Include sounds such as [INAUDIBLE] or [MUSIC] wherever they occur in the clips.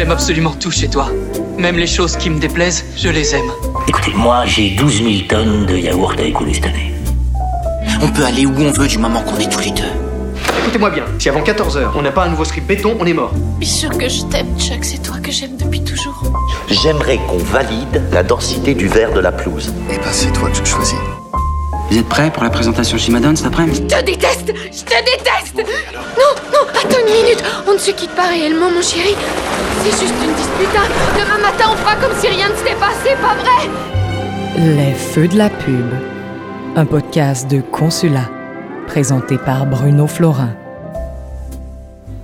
J'aime absolument tout chez toi. Même les choses qui me déplaisent, je les aime. Écoutez, moi, j'ai 12 000 tonnes de yaourt à écouler cette année. On peut aller où on veut du moment qu'on est tous les deux. Écoutez-moi bien, si avant 14h on n'a pas un nouveau script béton, on est mort. Bien sûr que je t'aime, Chuck, c'est toi que j'aime depuis toujours. J'aimerais qu'on valide la densité du verre de la pelouse. Eh ben, c'est toi que je choisis. Vous êtes prêts pour la présentation chez Madone cet après-midi? Je te déteste Je te déteste Non, non, attends une minute On ne se quitte pas réellement, mon chéri. C'est juste une dispute. hein. Demain matin, on fera comme si rien ne s'était passé, pas vrai? Les Feux de la Pub, un podcast de Consulat, présenté par Bruno Florin.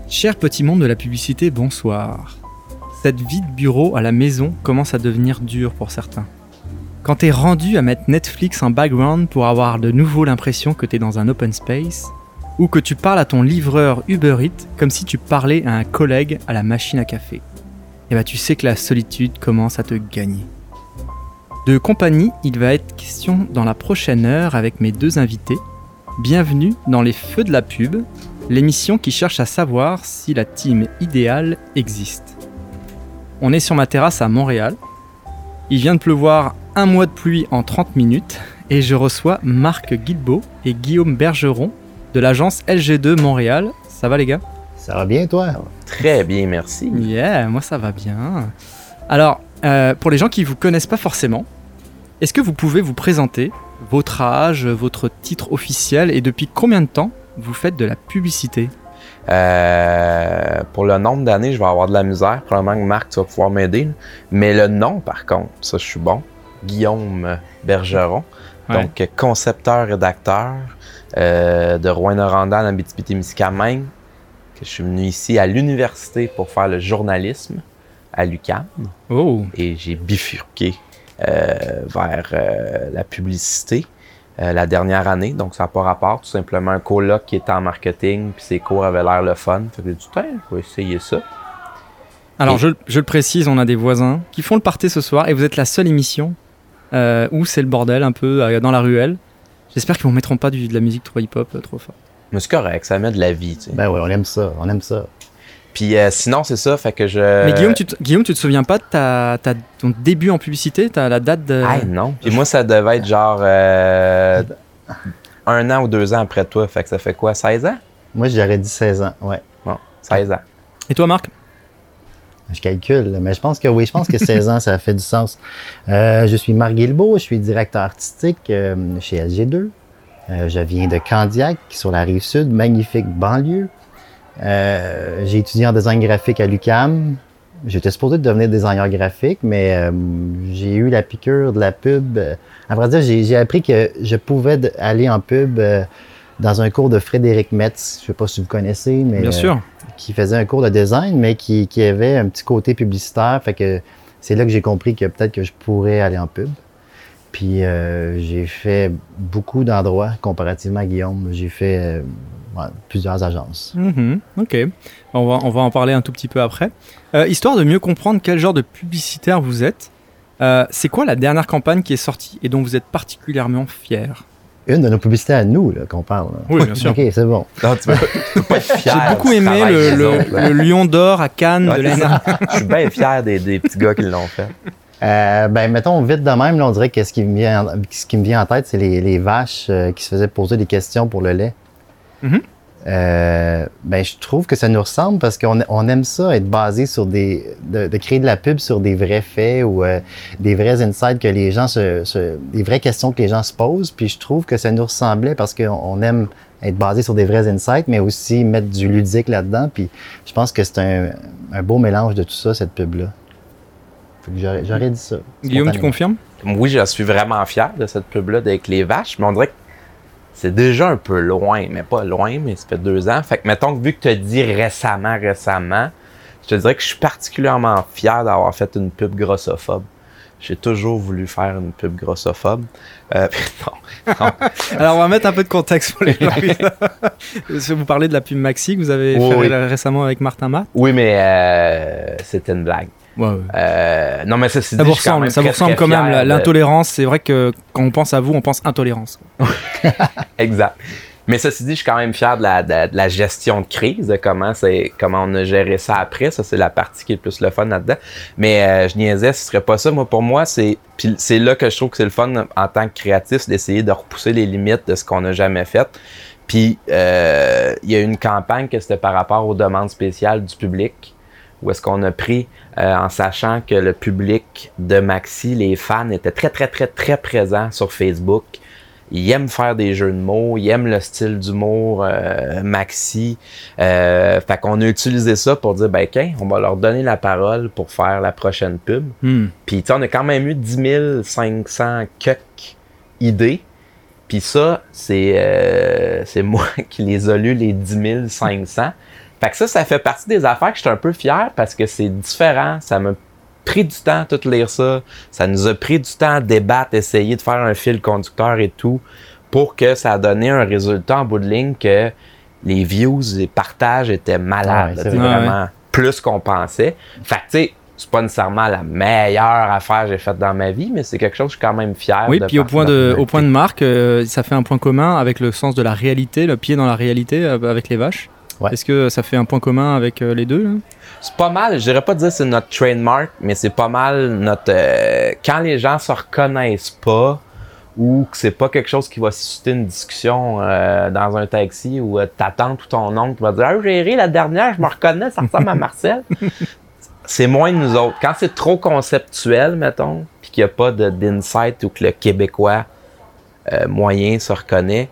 Cher petit monde de la publicité, bonsoir. Cette vie de bureau à la maison commence à devenir dure pour certains. Quand t'es rendu à mettre Netflix en background pour avoir de nouveau l'impression que t'es dans un open space, ou que tu parles à ton livreur Uber Eats comme si tu parlais à un collègue à la machine à café, et bah tu sais que la solitude commence à te gagner. De compagnie, il va être question dans la prochaine heure avec mes deux invités. Bienvenue dans les Feux de la Pub, l'émission qui cherche à savoir si la team idéale existe. On est sur ma terrasse à Montréal. Il vient de pleuvoir un mois de pluie en 30 minutes et je reçois Marc Guilbeault et Guillaume Bergeron de l'agence LG2 Montréal. Ça va les gars? Ça va bien toi? Très bien, merci. Yeah, moi ça va bien. Alors, euh, pour les gens qui vous connaissent pas forcément, est-ce que vous pouvez vous présenter votre âge, votre titre officiel et depuis combien de temps vous faites de la publicité? Euh, pour le nombre d'années, je vais avoir de la misère. Probablement que Marc, tu vas pouvoir m'aider. Mais le nom, par contre, ça, je suis bon. Guillaume Bergeron. Ouais. Donc, concepteur-rédacteur euh, de Rouen-Noranda en Abitibi-Témiscamingue. Que je suis venu ici à l'université pour faire le journalisme à l'UQAM. Oh, et j'ai bifurqué euh, vers euh, la publicité euh, la dernière année. Donc, ça n'a pas rapport. Tout simplement un coloc qui était en marketing, puis ses cours avaient l'air le fun. Fait que j'ai dit, je vais essayer ça. Alors, Et- je, je le précise, on a des voisins qui font le party ce soir et vous êtes la seule émission euh, où c'est le bordel un peu euh, dans la ruelle. J'espère qu'ils ne mettront pas du- de la musique trop hip-hop euh, trop fort. Mais c'est correct, ça met de la vie, tu sais. Ben oui, on aime ça, on aime ça. Puis euh, sinon, c'est ça, fait que je... Mais Guillaume tu, te, Guillaume, tu te souviens pas de ta, ta- ton début en publicité T'as la date de. Ah non. Puis moi, ça devait être genre euh, un an ou deux ans après toi. Fait que ça fait quoi, 16 ans? Moi, j'aurais dit 16 ans, ouais. Bon, 16 ans. Et toi, Marc? Je calcule, mais je pense que oui, je pense que 16 ans, ça fait du sens. Euh, je suis Marc Guilbeault, je suis directeur artistique euh, chez LG2. Euh, je viens de Candiac, sur la rive sud, magnifique banlieue. J'ai étudié en design graphique à l'UCAM. J'étais supposé devenir designer graphique, mais j'ai eu la piqûre de la pub. À vrai dire, j'ai j'ai appris que je pouvais aller en pub dans un cours de Frédéric Metz. Je sais pas si vous connaissez, mais Bien sûr. Qui faisait un cours de design, mais qui, avait un petit côté publicitaire. Fait que c'est là que j'ai compris que peut-être que je pourrais aller en pub. Puis euh, j'ai fait beaucoup d'endroits comparativement à Guillaume. J'ai fait euh, plusieurs agences. Mhm, ok. On va, on va en parler un tout petit peu après. Euh, histoire de mieux comprendre quel genre de publicitaire vous êtes, c'est quoi la dernière campagne qui est sortie et dont vous êtes particulièrement fier? Une de nos publicités à nous là, qu'on parle. là. Oui, bien sûr. OK, c'est bon. Non, tu peux, tu peux pas être fier. J'ai beaucoup aimé le, Lion d'or à Cannes Ouais, de l'année. Je suis bien fier des, des petits gars qui l'ont fait. Euh, ben, mettons vite de même, là, on dirait que ce qui me vient, en- ce qui me vient en tête, c'est les, les vaches euh, qui se faisaient poser des questions pour le lait. Mhm. Euh, ben, je trouve que ça nous ressemble parce qu'on on aime ça, être basé sur des, de, de créer de la pub sur des vrais faits ou euh, des vrais insights que les gens se, se- des vraies questions que les gens se posent. Puis je trouve que ça nous ressemblait parce qu'on on aime être basé sur des vrais insights, mais aussi mettre du ludique là-dedans. Puis je pense que c'est un, un beau mélange de tout ça, cette pub-là. Fait que J'aurais dit ça. Guillaume, tu confirmes? Oui, je suis vraiment fier de cette pub-là avec les vaches, mais on dirait que c'est déjà un peu loin, mais pas loin, mais ça fait deux ans. Fait que mettons que vu que tu as dit récemment, récemment, je te dirais que je suis particulièrement fier d'avoir fait une pub grossophobe. J'ai toujours voulu faire une pub grossophobe. Euh, [LAUGHS] non, non. [LAUGHS] Alors, on va mettre un peu de contexte pour les gens. [LAUGHS] vous parlez de la pub Maxi que vous avez Oui, fait oui. récemment avec Martin Matt. Oui, mais euh, c'était une blague. Ouais, ouais. Euh, non, mais ça, c'est Ça vous ressemble, ça vous ressemble quand même. L'intolérance, c'est vrai que quand on pense à vous, on pense intolérance. [LAUGHS] Exact. Mais ceci dit, je suis quand même fier de la, de, de la gestion de crise, de comment c'est comment on a géré ça après. Ça, c'est la partie qui est le plus le fun là-dedans. Mais euh, je niaisais, ce serait pas ça. Moi, pour moi, c'est. Puis c'est là que je trouve que c'est le fun en tant que créatif, c'est d'essayer de repousser les limites de ce qu'on n'a jamais fait. Puis euh, il y a une campagne que c'était par rapport aux demandes spéciales du public où est-ce qu'on a pris euh, en sachant que le public de Maxi, les fans, étaient très, très, très, très présents sur Facebook. Ils aiment faire des jeux de mots, ils aiment le style d'humour euh, Maxi. Euh, fait qu'on a utilisé ça pour dire, ben, OK, on va leur donner la parole pour faire la prochaine pub. Hmm. Puis, tu on a quand même eu 10 500 cucks idées. Puis ça, c'est euh, c'est moi [LAUGHS] qui les ai lus, les 10 500. Fait que ça, ça fait partie des affaires que je suis un peu fier parce que c'est différent. Ça m'a pris du temps à tout lire ça. Ça nous a pris du temps à débattre, essayer de faire un fil conducteur et tout pour que ça a donné un résultat en bout de ligne que les views, les partages étaient malades. Ouais, c'est vrai. vraiment plus qu'on pensait. Fait que, tu sais, c'est pas nécessairement la meilleure affaire que j'ai faite dans ma vie, mais c'est quelque chose que je suis quand même fier Oui, de puis au point de, au point de marque, euh, ça fait un point commun avec le sens de la réalité, le pied dans la réalité euh, avec les vaches. Ouais. Est-ce que ça fait un point commun avec euh, les deux C'est pas mal, je dirais pas dire c'est notre trademark, mais c'est pas mal notre. euh, quand les gens se reconnaissent pas ou que c'est pas quelque chose qui va susciter une discussion euh, dans un taxi ou ta tante ou ton oncle qui va dire Ah, j'ai ri la dernière, je me reconnais, ça ressemble à Marcel. [LAUGHS] c'est moins de nous autres. Quand c'est trop conceptuel, mettons, puis qu'il n'y a pas d'insight ou que le Québécois moyen se reconnaît,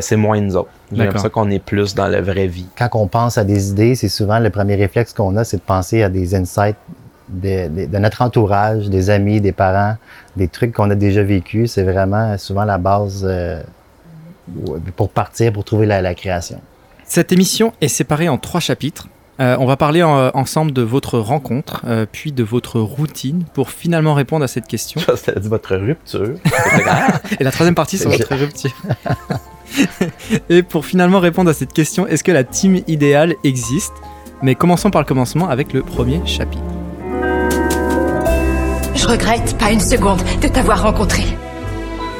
c'est moins de nous autres. J'ai D'accord. l'impression qu'on est plus dans la vraie vie. Quand on pense à des idées, c'est souvent le premier réflexe qu'on a, c'est de penser à des insights de, de- de notre entourage, des amis, des parents, des trucs qu'on a déjà vécu. C'est vraiment souvent la base euh, pour partir, pour trouver la, la création. Cette émission est séparée en trois chapitres. Euh, on va parler en- ensemble de votre rencontre, euh, puis de votre routine, pour finalement répondre à cette question. [LAUGHS] T'as dit votre rupture. [LAUGHS] Et la troisième partie sur votre rupture. [LAUGHS] Et pour finalement répondre à cette question, est-ce que la team idéale existe? Mais commençons par le commencement avec le premier chapitre. Je regrette pas une seconde de t'avoir rencontré.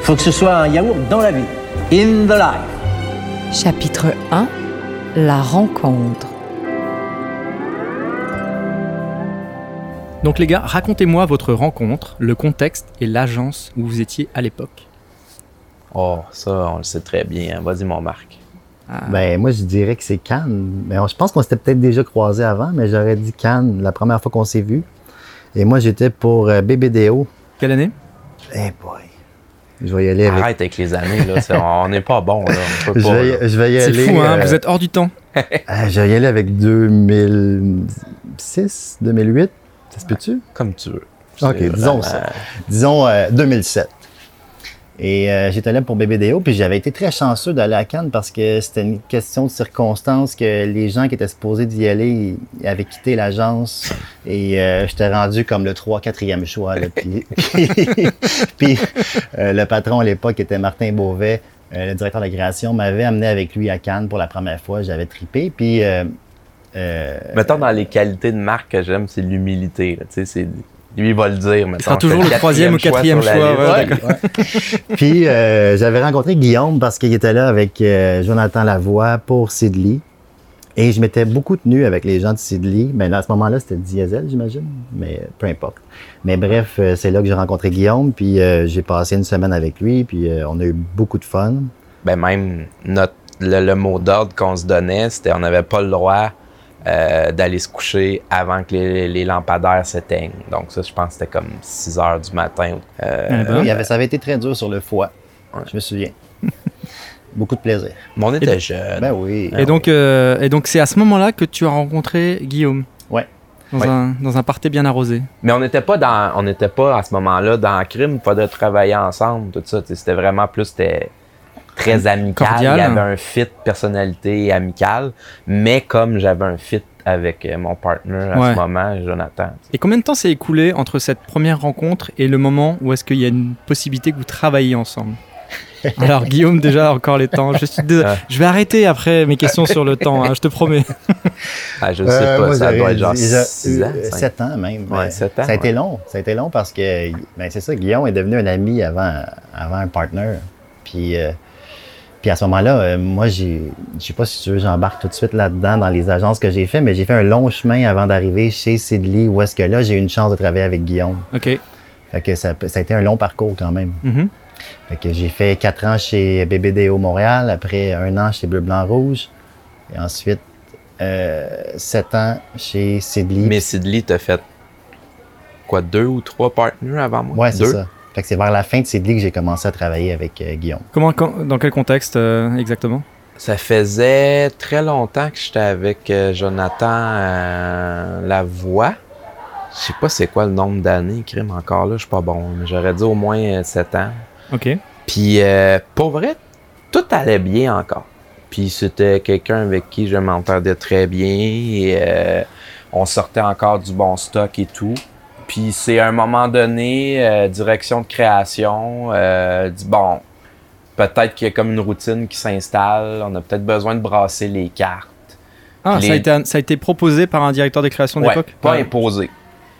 Faut que ce soit un yaourt dans la vie. In the life. Chapitre 1 La rencontre. Donc les gars, racontez-moi votre rencontre, le contexte et l'agence où vous étiez à l'époque. Oh, ça, on le sait très bien. Vas-y, mon Marc. Ah. Ben, moi, je dirais que c'est Cannes. Mais on- je pense qu'on s'était peut-être déjà croisés avant, mais j'aurais dit Cannes la première fois qu'on s'est vu. Et moi, j'étais pour euh, BBDO. Quelle année? Eh boy. Je vais y aller avec. Arrête avec les années, là. C'est- on n'est pas bon, là. On peut [LAUGHS] Je pas, vais, là. y- je vais y C'est aller. fou, hein? euh, Vous êtes hors du temps. euh, [LAUGHS] je vais y aller avec 2006, 2008. Ça se peut-tu? Comme tu veux. Ok, C'est disons ça. Disons euh, 2007. Et euh, j'étais là pour BBDO, puis j'avais été très chanceux d'aller à Cannes parce que c'était une question de circonstance que les gens qui étaient supposés d'y aller avaient quitté l'agence et euh, j'étais rendu comme le 3 4e choix. [LAUGHS] Puis puis, euh, le patron à l'époque était Martin Beauvais, le directeur de la création, m'avait amené avec lui à Cannes pour la première fois. J'avais tripé, puis... Mettons, dans les qualités de Marc que j'aime, c'est l'humilité. c'est... Lui, il va le dire. mettons. sera toujours C'est le troisième ou quatrième choix, liste. ouais, Ouais, [LAUGHS] Puis euh, j'avais rencontré Guillaume parce qu'il était là avec euh, Jonathan Lavoie pour Sidley. Et je m'étais beaucoup tenu avec les gens de Sidley. Mais là, à ce moment-là, c'était Diesel, j'imagine. Mais peu importe. Mais bref, euh, c'est là que j'ai rencontré Guillaume. Puis euh, j'ai passé une semaine avec lui. Puis euh, on a eu beaucoup de fun. Ben, même notre, le, le mot d'ordre qu'on se donnait, c'était on n'avait pas le droit euh, d'aller se coucher avant que les, les lampadaires s'éteignent. Donc, ça, je pense que c'était comme 6 heures du matin. Euh. Il y avait, ça avait été très dur sur le foie. Je me souviens. [LAUGHS] beaucoup de plaisir. mais on était Et- jeunes. Ben oui. Et donc, euh, et donc c'est à ce moment-là que tu as rencontré Guillaume. Ouais. Dans. Un, dans un party bien arrosé. Mais on n'était pas dans, on n'était pas à ce moment-là dans le crime, pas de travailler ensemble, tout ça. C'était vraiment plus, c'était très amical. Cordial. Il y avait un fit personnalité amicale, mais comme j'avais un fit avec euh, mon partner à Ouais. ce moment, Jonathan. Et combien de temps s'est écoulé entre cette première rencontre et le moment où est-ce qu'il y a une possibilité que vous travailliez ensemble? [LAUGHS] Alors Guillaume, déjà encore les temps. Je, suis désolé. Ouais. je vais arrêter après mes questions sur le temps, hein, je te promets. [LAUGHS] Ah, je sais Euh, pas, moi, ça doit être genre dit, euh, 6 ans. euh, cinq. sept ans même. Ouais, ans, Ça a été ouais. long. Ça a été long parce que ben, c'est ça, Guillaume est devenu un ami avant, avant un partner. Puis euh, Puis à ce moment-là, euh, moi, j'ai, je sais pas si tu veux, j'embarque tout de suite là-dedans dans les agences que j'ai fait, mais j'ai fait un long chemin avant d'arriver chez Sidley, où est-ce que là, j'ai eu une chance de travailler avec Guillaume. OK. Fait que ça, ça a été un long parcours quand même. Mhm. Fait que j'ai fait quatre ans chez BBDO Montréal, après un an chez Bleu Blanc Rouge, et ensuite euh, sept ans chez Sidley. Mais Sidley t'a fait quoi, deux ou trois partenaires avant moi? Ouais, c'est Deux? ça. Fait que c'est vers la fin de Sidley que j'ai commencé à travailler avec euh, Guillaume. Comment, quand- dans quel contexte euh, exactement? Ça faisait très longtemps que j'étais avec euh, Jonathan euh, Lavoie. Je sais pas c'est quoi le nombre d'années, crime encore là, je suis pas bon. mais J'aurais dit au moins euh, 7 ans. OK. Puis euh, pour vrai, tout allait bien encore. Puis c'était quelqu'un avec qui je m'entendais très bien et euh, on sortait encore du bon stock et tout. Puis c'est à un moment donné, euh, direction de création, euh, dit bon, peut-être qu'il y a comme une routine qui s'installe, on a peut-être besoin de brasser les cartes. Ah, Les- ça, a été, ça a été proposé par un directeur de création Ouais, d'époque pas Ah, imposé.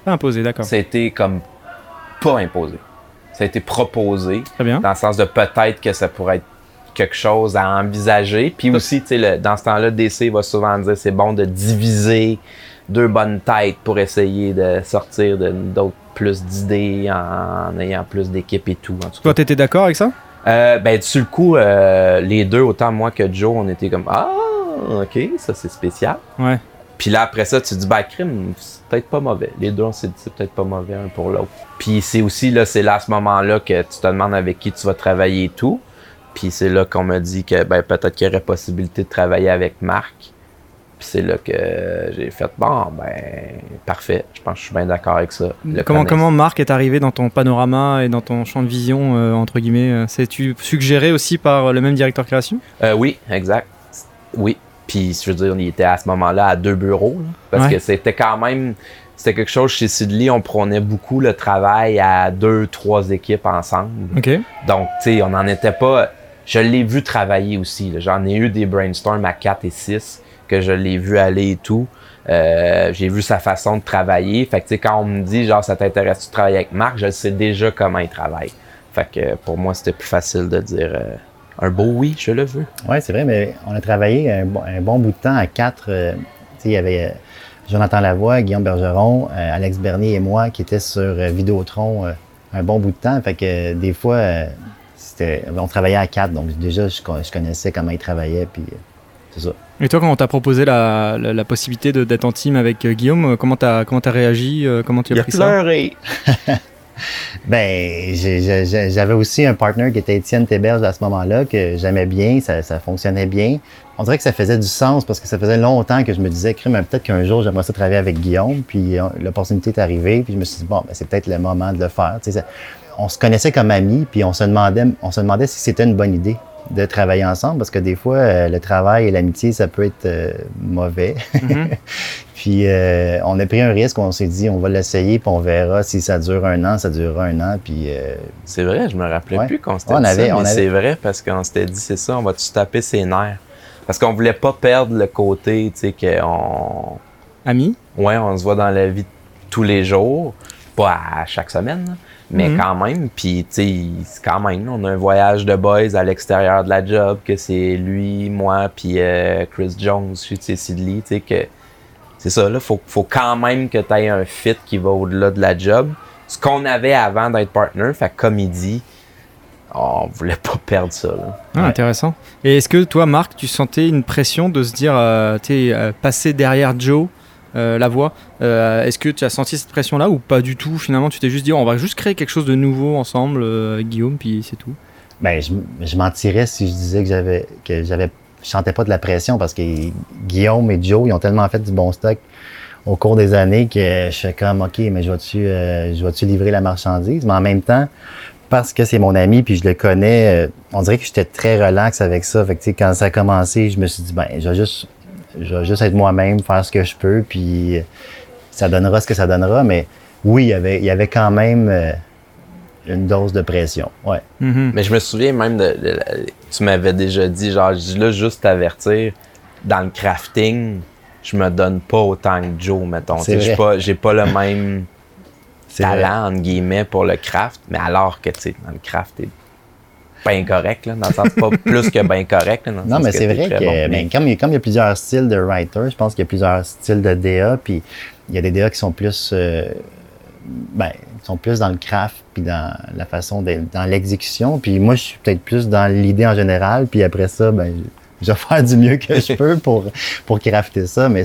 Pas imposé, d'accord. C'était comme pas imposé. Ça a été proposé. Très bien. Dans le sens de peut-être que ça pourrait être quelque chose à envisager. Puis aussi, tu sais, le- dans ce temps-là, DC va souvent dire c'est bon de diviser deux bonnes têtes pour essayer de sortir d'autres plus d'idées en, ayant plus d'équipes et tout. En tout Toi, t'étais d'accord avec ça? Euh, ben, sur le coup, euh, les deux, autant moi que Joe, on était comme Ah, ok, ça c'est spécial. Ouais. Puis là, après ça, tu te dis, ben, crime, c'est peut-être pas mauvais. Les deux, on s'est dit, c'est peut-être pas mauvais un pour l'autre. Puis c'est aussi, là, c'est là, à ce moment-là, que tu te demandes avec qui tu vas travailler et tout. Puis c'est là qu'on m'a dit que, ben, peut-être qu'il y aurait possibilité de travailler avec Marc. Puis c'est là que j'ai fait, bon, ben, parfait. Je pense que je suis bien d'accord avec ça. Le Comment, comment Marc est arrivé dans ton panorama et dans ton champ de vision, euh, entre guillemets euh, C'est-tu suggéré aussi par le même directeur création? Euh, oui, exact. Oui. Puis, je veux dire, on y était à ce moment-là à deux bureaux. là, parce Ouais. que c'était quand même. C'était quelque chose chez Sidley, on prenait beaucoup le travail à deux, trois équipes ensemble. Ok. Donc, tu sais, on n'en était pas. Je l'ai vu travailler aussi. J'en ai eu des brainstorms à 4 et 6 que je l'ai vu aller et tout. Euh, j'ai vu sa façon de travailler. Fait que, quand on me dit, genre, ça t'intéresse de travailler avec Marc, je sais déjà comment il travaille. Fait que pour moi, c'était plus facile de dire euh, un beau oui, je le veux. Oui, c'est vrai, mais on a travaillé un, bon- bout de temps à quatre. euh, il y avait euh, Jonathan Lavoie, Guillaume Bergeron, Alex Bernier et moi qui étaient sur Vidéotron un bon bout de temps. Fait que des fois, c'était, on travaillait à quatre, donc déjà, je, con- je connaissais comment ils travaillaient, puis c'est ça. Et toi, quand on t'a proposé la, la, la possibilité de- d'être en team avec euh, Guillaume, euh, comment t'as comment t'as réagi euh, Comment tu as Il a pris pleuré. [LAUGHS] Ben, j'ai- j'ai- j'ai- j'avais aussi un partner qui était Étienne Théberge à ce moment-là, que j'aimais bien, ça, ça fonctionnait bien. On dirait que ça faisait du sens parce que ça faisait longtemps que je me disais, crime, peut-être qu'un jour j'aimerais ça travailler avec Guillaume, puis l'opportunité est arrivée, puis je me suis dit, bon, ben, c'est peut-être le moment de le faire. Tu sais, ça- on se connaissait comme amis, puis on se demandait, on se demandait si c'était une bonne idée de travailler ensemble, parce que des fois, euh, le travail et l'amitié, ça peut être euh, mauvais. Mhm. [LAUGHS] Puis euh, on a pris un risque, on s'est dit on va l'essayer, puis on verra si ça dure un an, ça durera un an, puis euh, C'est vrai, je me rappelais Ouais. plus qu'on s'était Ouais, on dit avait- ça, on mais avait- c'est vrai parce qu'on s'était dit, c'est ça, on va se taper ses nerfs. Parce qu'on voulait pas perdre le côté, tu sais, qu'on... Ami? Ouais, on se voit dans la vie tous les jours, pas à chaque semaine, là, mais Mhm. quand même. Puis, tu sais, quand même, on a un voyage de boys à l'extérieur de la job, que c'est lui, moi, puis euh, Chris Jones, tu sais, Sidley, tu sais, que c'est ça, là, faut, faut quand même que tu aies un fit qui va au-delà de la job. Ce qu'on avait avant d'être partner, fait comme il dit, on voulait pas perdre ça, là. Ah, Intéressant. Et est-ce que toi, Marc, tu sentais une pression de se dire, euh, tu sais, euh, passer derrière Joe, la voix. Euh, Est-ce que tu as senti cette pression-là ou pas du tout Finalement, tu t'es juste dit, on va juste créer quelque chose de nouveau ensemble, euh, Guillaume, puis c'est tout. ben je, je mentirais si je disais que j'avais que j'avais sentais pas de la pression parce que Guillaume et Joe ils ont tellement fait du bon stock au cours des années que je fais comme ok mais je vais-tu euh, livrer la marchandise? Mais en même temps parce que c'est mon ami puis je le connais euh, on dirait que j'étais très relax avec ça. Fait que quand ça a commencé je me suis dit ben je vais juste je vais juste être moi-même faire ce que je peux puis ça donnera ce que ça donnera mais oui il y avait il y avait quand même euh, une dose de pression ouais Mhm. Mais je me souviens même de. tu m'avais déjà dit, genre, je dis là, juste t'avertir, dans le crafting, je me donne pas autant que Joe, mettons. J'ai pas, j'ai pas le [LAUGHS] même vrai. talent, entre guillemets, pour le craft, mais alors que, tu sais, dans le craft, t'es bien correct, là, dans le sens pas plus que bien correct. là, Non, mais c'est vrai que bon. ben, comme, il y a- comme il y a plusieurs styles de writer, je pense qu'il y a plusieurs styles de DA, puis il y a des DA qui sont plus, euh, ben, sont plus dans le craft, puis dans la façon, de, dans l'exécution, puis moi, je suis peut-être plus dans l'idée en général, puis après ça, ben, je vais faire du mieux que je [LAUGHS] peux pour, pour crafter ça, mais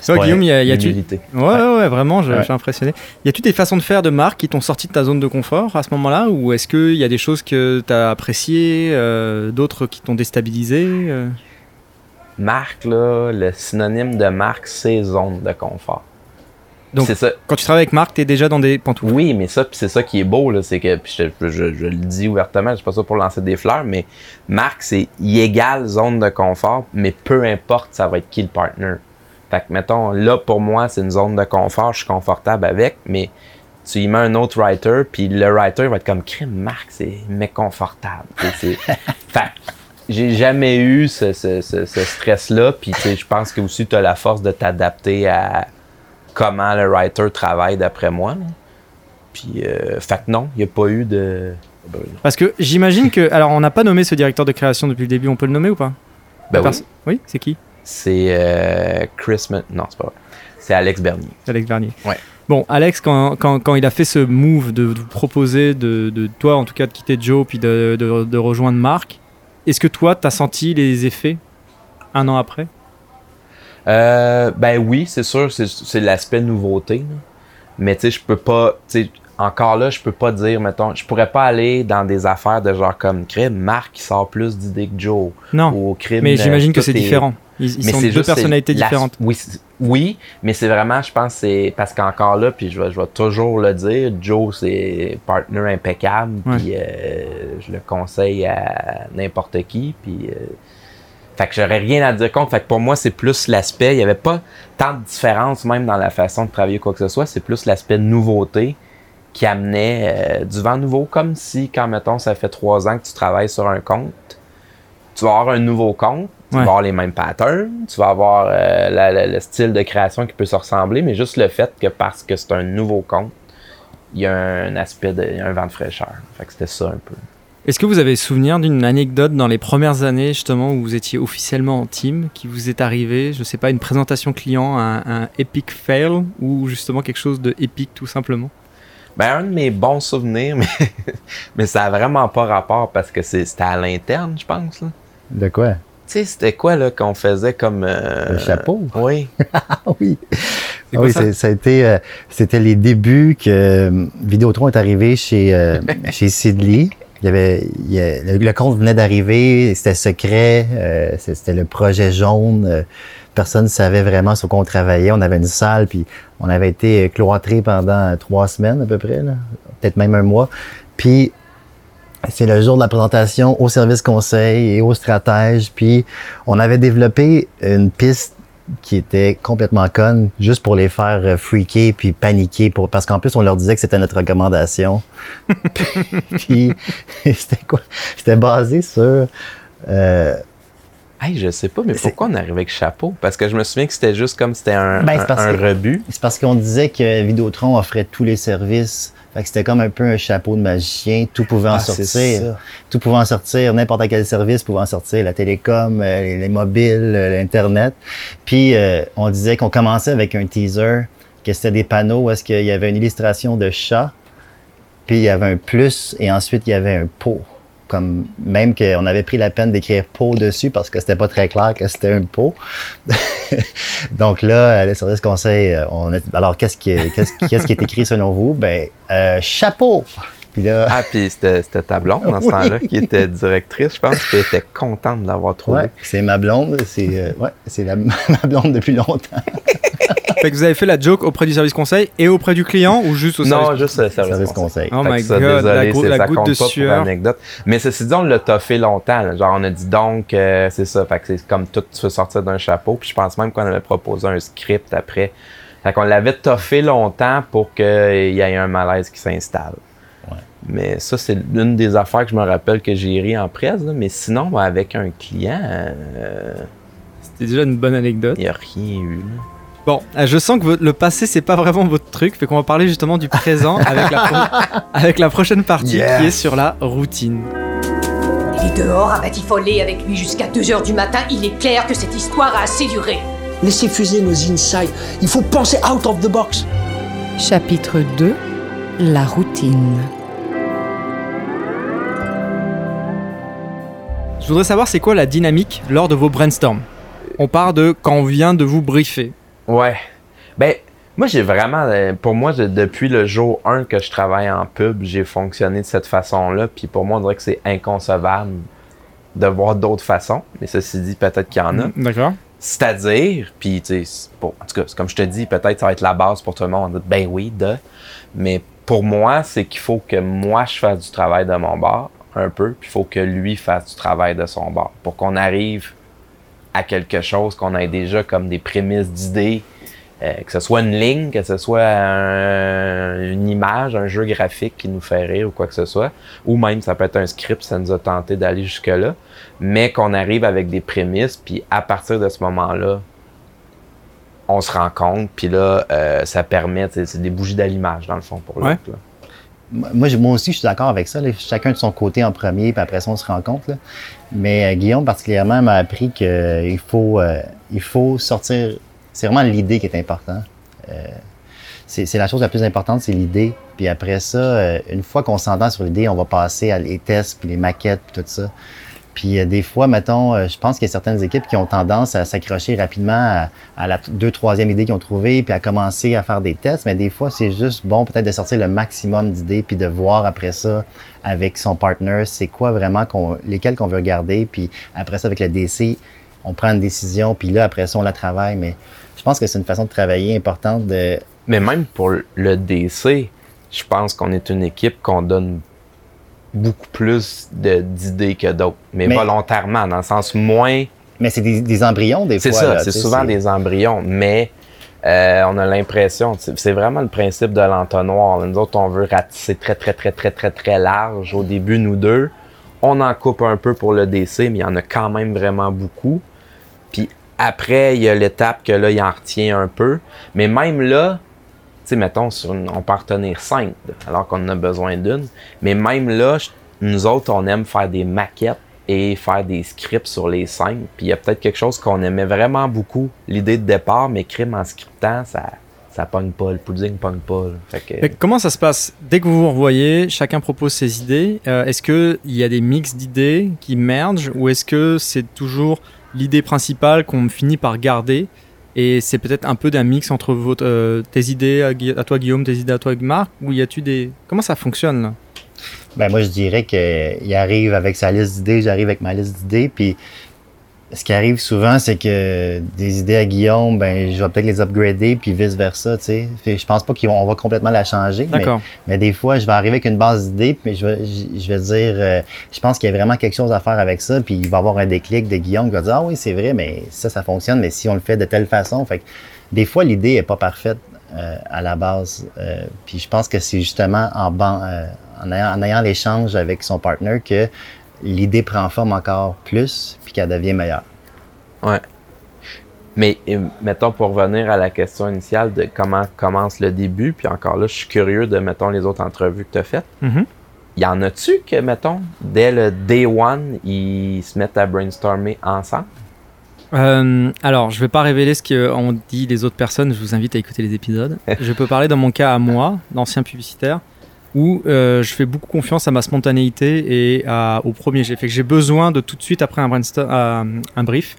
c'est... pas- Guillaume, il y a, y a-tu- Humilité. Ouais, ouais, ouais, vraiment, je, Ouais. je suis impressionné. Y a-tu des façons de faire de marque qui t'ont sorti de ta zone de confort à ce moment-là Ou est-ce qu'il y a des choses que tu as appréciées, euh, d'autres qui t'ont déstabilisé euh? Marque, là, le synonyme de marque, c'est zone de confort. Donc, c'est ça. Quand tu travailles avec Marc, tu es déjà dans des pantoufles. Oui, mais ça, puis c'est ça qui est beau, là, c'est que, puis je, je- je- je le dis ouvertement, je suis pas ça pour lancer des fleurs, mais marque, c'est y égale zone de confort, mais peu importe, ça va être qui le partner. Fait que, mettons, là, pour moi, c'est une zone de confort, je suis confortable avec, mais tu y mets un autre writer, puis le writer va être comme, crime, Marc, c'est méconfortable. [LAUGHS] Fait que j'ai jamais eu ce, ce- ce- ce stress-là, puis je pense que aussi, tu as la force de t'adapter à comment le writer travaille d'après moi. Puis, euh, fait que non, il n'y a pas eu de. Parce que j'imagine que. Alors, on n'a pas nommé ce directeur de création depuis le début, on peut le nommer ou pas? Ben oui. Oui, c'est qui? C'est euh, Chris. Ma- Non, c'est pas vrai. C'est Alex Bernier. Alex Bernier. Ouais. Bon, Alex, quand, quand, quand il a fait ce move de, de vous proposer, de, de toi en tout cas, de quitter Joe puis de, de, rejoindre Marc, est-ce que toi, tu as senti les effets un an après? Euh, ben oui, c'est sûr, c'est- c'est l'aspect nouveauté. là. Mais tu sais, je peux pas. Encore là, je peux pas dire, mettons, je pourrais pas aller dans des affaires de genre comme crime, Marc qui sort plus d'idées que Joe. Non. Ou crime. Mais j'imagine que c'est est- différent. Ils- ils Mais sont deux juste, personnalités la- différentes. Oui, mais c'est vraiment, je pense, c'est parce qu'encore là, puis je vais, je vais toujours le dire, Joe, c'est partner impeccable, Ouais. puis euh, je le conseille à n'importe qui, puis. euh, fait que j'aurais rien à dire contre. Fait que pour moi, c'est plus l'aspect. Il n'y avait pas tant de différence même dans la façon de travailler quoi que ce soit. C'est plus l'aspect nouveauté qui amenait euh, du vent nouveau. Comme si, quand mettons, ça fait trois ans que tu travailles sur un compte, tu vas avoir un nouveau compte, tu Ouais. vas avoir les mêmes patterns, tu vas avoir euh, la- la- le style de création qui peut se ressembler, mais juste le fait que parce que c'est un nouveau compte, il y a un aspect de il y a un vent de fraîcheur. Fait que c'était ça un peu. Est-ce que vous avez souvenir d'une anecdote dans les premières années, justement, où vous étiez officiellement en team, qui vous est arrivé, je sais pas, une présentation client, un, un epic fail, ou justement quelque chose de épique tout simplement? Ben, un de mes bons souvenirs, [LAUGHS] mais, mais ça a vraiment pas rapport parce que c'était à l'interne, je pense. là. De quoi? Tu sais, c'était quoi là qu'on faisait comme. euh, Le chapeau? Oui. Ah [LAUGHS] oui. Ah quoi oui, ça? a été, euh, c'était les débuts que euh, Vidéotron est arrivé chez, [LAUGHS] chez Sidley. Il y avait, il y a- le, le compte venait d'arriver, c'était secret, c'était le projet jaune. Personne ne savait vraiment sur quoi on travaillait. On avait une salle, puis on avait été cloîtrés pendant trois semaines à peu près, peut-être même un mois. Puis c'est le jour de la présentation au service conseil et aux stratèges. Puis on avait développé une piste qui était complètement conne, juste pour les faire euh, freaker puis paniquer, parce qu'en plus, on leur disait que c'était notre recommandation. [LAUGHS] puis, [LAUGHS] c'était quoi? C'était basé sur... euh, Hey, je sais pas, mais pourquoi on arrivait avec chapeau? Parce que je me souviens que c'était juste comme c'était un, Ben, un- parce un que- rebut. C'est parce qu'on disait que Vidéotron offrait tous les services. Fait que c'était comme un peu un chapeau de magicien. Tout pouvait en Ah, sortir. Tout pouvait en sortir. N'importe quel service pouvait en sortir. La télécom, euh, les, les mobiles, euh, l'Internet. Puis, euh, on disait qu'on commençait avec un teaser, que c'était des panneaux où est-ce qu'il y avait une illustration de chat. Puis, il y avait un plus et ensuite, il y avait un pot. Comme même qu'on avait pris la peine d'écrire pot dessus parce que c'était pas très clair que c'était un pot. [LAUGHS] Donc là, euh, le service conseil, euh, on a, alors qu'est-ce qui, est- qu'est-ce, qu'est-ce qui est écrit selon vous? Ben, euh, chapeau! Puis là, Ah, puis c'était c'était ta blonde dans ce [LAUGHS] Oui. temps-là qui était directrice, je pense, qui était contente de l'avoir trouvé. ouais, c'est ma blonde, c'est, euh, ouais, c'est la, [LAUGHS] ma blonde depuis longtemps. [LAUGHS] Fait que vous avez fait la joke auprès du service conseil et auprès du client ou juste au Non, service juste le service, Service conseil. conseil. Oh my ça, God, désolé, la gou- c'est- la ça goutte compte de pas sueur. pour anecdote. Mais ceci dit, on l'a toffé longtemps. là. Genre, on a dit donc, euh, c'est ça. Fait que c'est comme tout se sortir d'un chapeau. Puis je pense même qu'on avait proposé un script après. Fait qu'on l'avait toffé longtemps pour qu'il y ait un malaise qui s'installe. Mais ça, c'est l'une des affaires que je me rappelle que j'ai ri en presse. là. Mais sinon, avec un client, euh, C'était déjà une bonne anecdote. il n'y a rien eu. là. Bon, euh, je sens que le passé, c'est pas vraiment votre truc. Fait qu'on va parler justement du présent [LAUGHS] avec la, avec la prochaine partie Yes. qui est sur la routine. dehors à batifoler avec lui jusqu'à 2h du matin, il est clair que cette histoire a assez duré. Laissez fuser nos insights. Il faut penser out of the box. Chapitre 2 La routine. Je voudrais savoir c'est quoi la dynamique lors de vos brainstorms? On part de quand on vient de vous briefer. Ouais. Ben, moi, j'ai vraiment, euh, pour moi, je- depuis le jour 1 que je travaille en pub, j'ai fonctionné de cette façon-là. Puis pour moi, on dirait que c'est inconcevable de voir d'autres façons. Mais ceci dit, peut-être qu'il y en a. D'accord. C'est-à-dire, puis tu sais, bon, en tout cas, comme je te dis, peut-être ça va être la base pour tout le monde. Ben oui, de. Mais pour moi, c'est qu'il faut que moi, je fasse du travail de mon bar, un peu, puis il faut que lui fasse du travail de son bar, pour qu'on arrive à quelque chose, qu'on ait déjà comme des prémices d'idées, euh, que ce soit une ligne, que ce soit un- une image, un jeu graphique qui nous fait rire ou quoi que ce soit, ou même ça peut être un script, ça nous a tenté d'aller jusque-là, mais qu'on arrive avec des prémices, puis à partir de ce moment-là, on se rend compte, puis là, euh, ça permet, c'est des bougies d'allumage dans le fond pour Ouais. l'autre. Moi, moi aussi, je suis d'accord avec ça. Chacun de son côté en premier, puis après ça, on se là. Mais euh, Guillaume, particulièrement, m'a appris qu'il faut, euh, il faut sortir. C'est vraiment l'idée qui est importante. Euh, c'est la chose la plus importante, c'est l'idée. Puis après ça, euh, une fois qu'on s'entend sur l'idée, on va passer à les tests, puis les maquettes, puis tout ça. Puis euh, des fois, mettons, euh, je pense qu'il y a certaines équipes qui ont tendance à s'accrocher rapidement à, la deux, troisième idée qu'ils ont trouvée, puis à commencer à faire des tests. Mais des fois, c'est juste bon peut-être de sortir le maximum d'idées, puis de voir après ça avec son partner, c'est quoi vraiment qu'on, lesquels qu'on veut regarder. Puis après ça, avec le DC, on prend une décision, puis là, après ça, on la travaille. Mais je pense que c'est une façon de travailler importante. Mais même pour le DC, je pense qu'on est une équipe qu'on donne beaucoup plus d'idées que d'autres, mais, Mais- volontairement, dans le sens moins. Mais c'est des, des embryons, des C'est fois. ça, c'est tu sais, souvent des embryons, mais euh, on a l'impression, c'est c'est vraiment le principe de l'entonnoir. Nous autres, on veut ratisser très, très, très, très, très, très large au début, nous deux. On en coupe un peu pour le DC, mais il y en a quand même vraiment beaucoup. Puis après, il y a l'étape que là, il en retient un peu. Mais même là, mettons, on peut en retenir cinq, alors qu'on en a besoin d'une. Mais même là, nous autres, on aime faire des maquettes et faire des scripts sur les scènes. Puis il y a peut-être quelque chose qu'on aimait vraiment beaucoup, l'idée de départ, mais crime en scriptant, ça ça pogne pas, le pudding pogne pas. comment ça se passe? Dès que vous vous revoyez, chacun propose ses idées. Euh, est-ce qu'il y a des mix d'idées qui mergent ou est-ce que c'est toujours l'idée principale qu'on finit par garder? Et c'est peut-être un peu d'un mix entre euh, tes idées à toi Guillaume, tes idées à toi Marc ou y a-tu des... Comment ça fonctionne là? Ben moi, je dirais qu'il arrive avec sa liste d'idées, j'arrive avec ma liste d'idées. Puis ce qui arrive souvent, c'est que des idées à Guillaume, ben je vais peut-être les upgrader, puis vice-versa, tu sais. Je pense pas qu'on va complètement la changer. mais-. Mais, des fois, je vais arriver avec une base d'idées, puis je vais, je, vais dire, euh, je pense qu'il y a vraiment quelque chose à faire avec ça, puis il va y avoir un déclic de Guillaume qui va dire, ah oui, c'est vrai, mais ça, ça fonctionne, mais si on le fait de telle façon, fait que des fois, l'idée est pas parfaite euh, à la base. Euh, puis je pense que c'est justement en, ban- euh, en ayant, en ayant l'échange avec son partner que l'idée prend forme encore plus, puis qu'elle devient meilleure. Ouais. Mais euh, mettons pour revenir à la question initiale de comment commence le début, puis encore là, je suis curieux de mettons les autres entrevues que tu as faites. Mhm. Y en a-tu que, mettons, dès le day one, ils se mettent à brainstormer ensemble? Euh, alors, je vais pas révéler ce qu'ont dit les autres personnes, je vous invite à écouter les épisodes. [LAUGHS] je peux parler dans mon cas à moi, d'ancien publicitaire, où euh, je fais beaucoup confiance à ma spontanéité et à- au premier jet. Fait que j'ai besoin de tout de suite, après un, brainstorm, euh, un brief,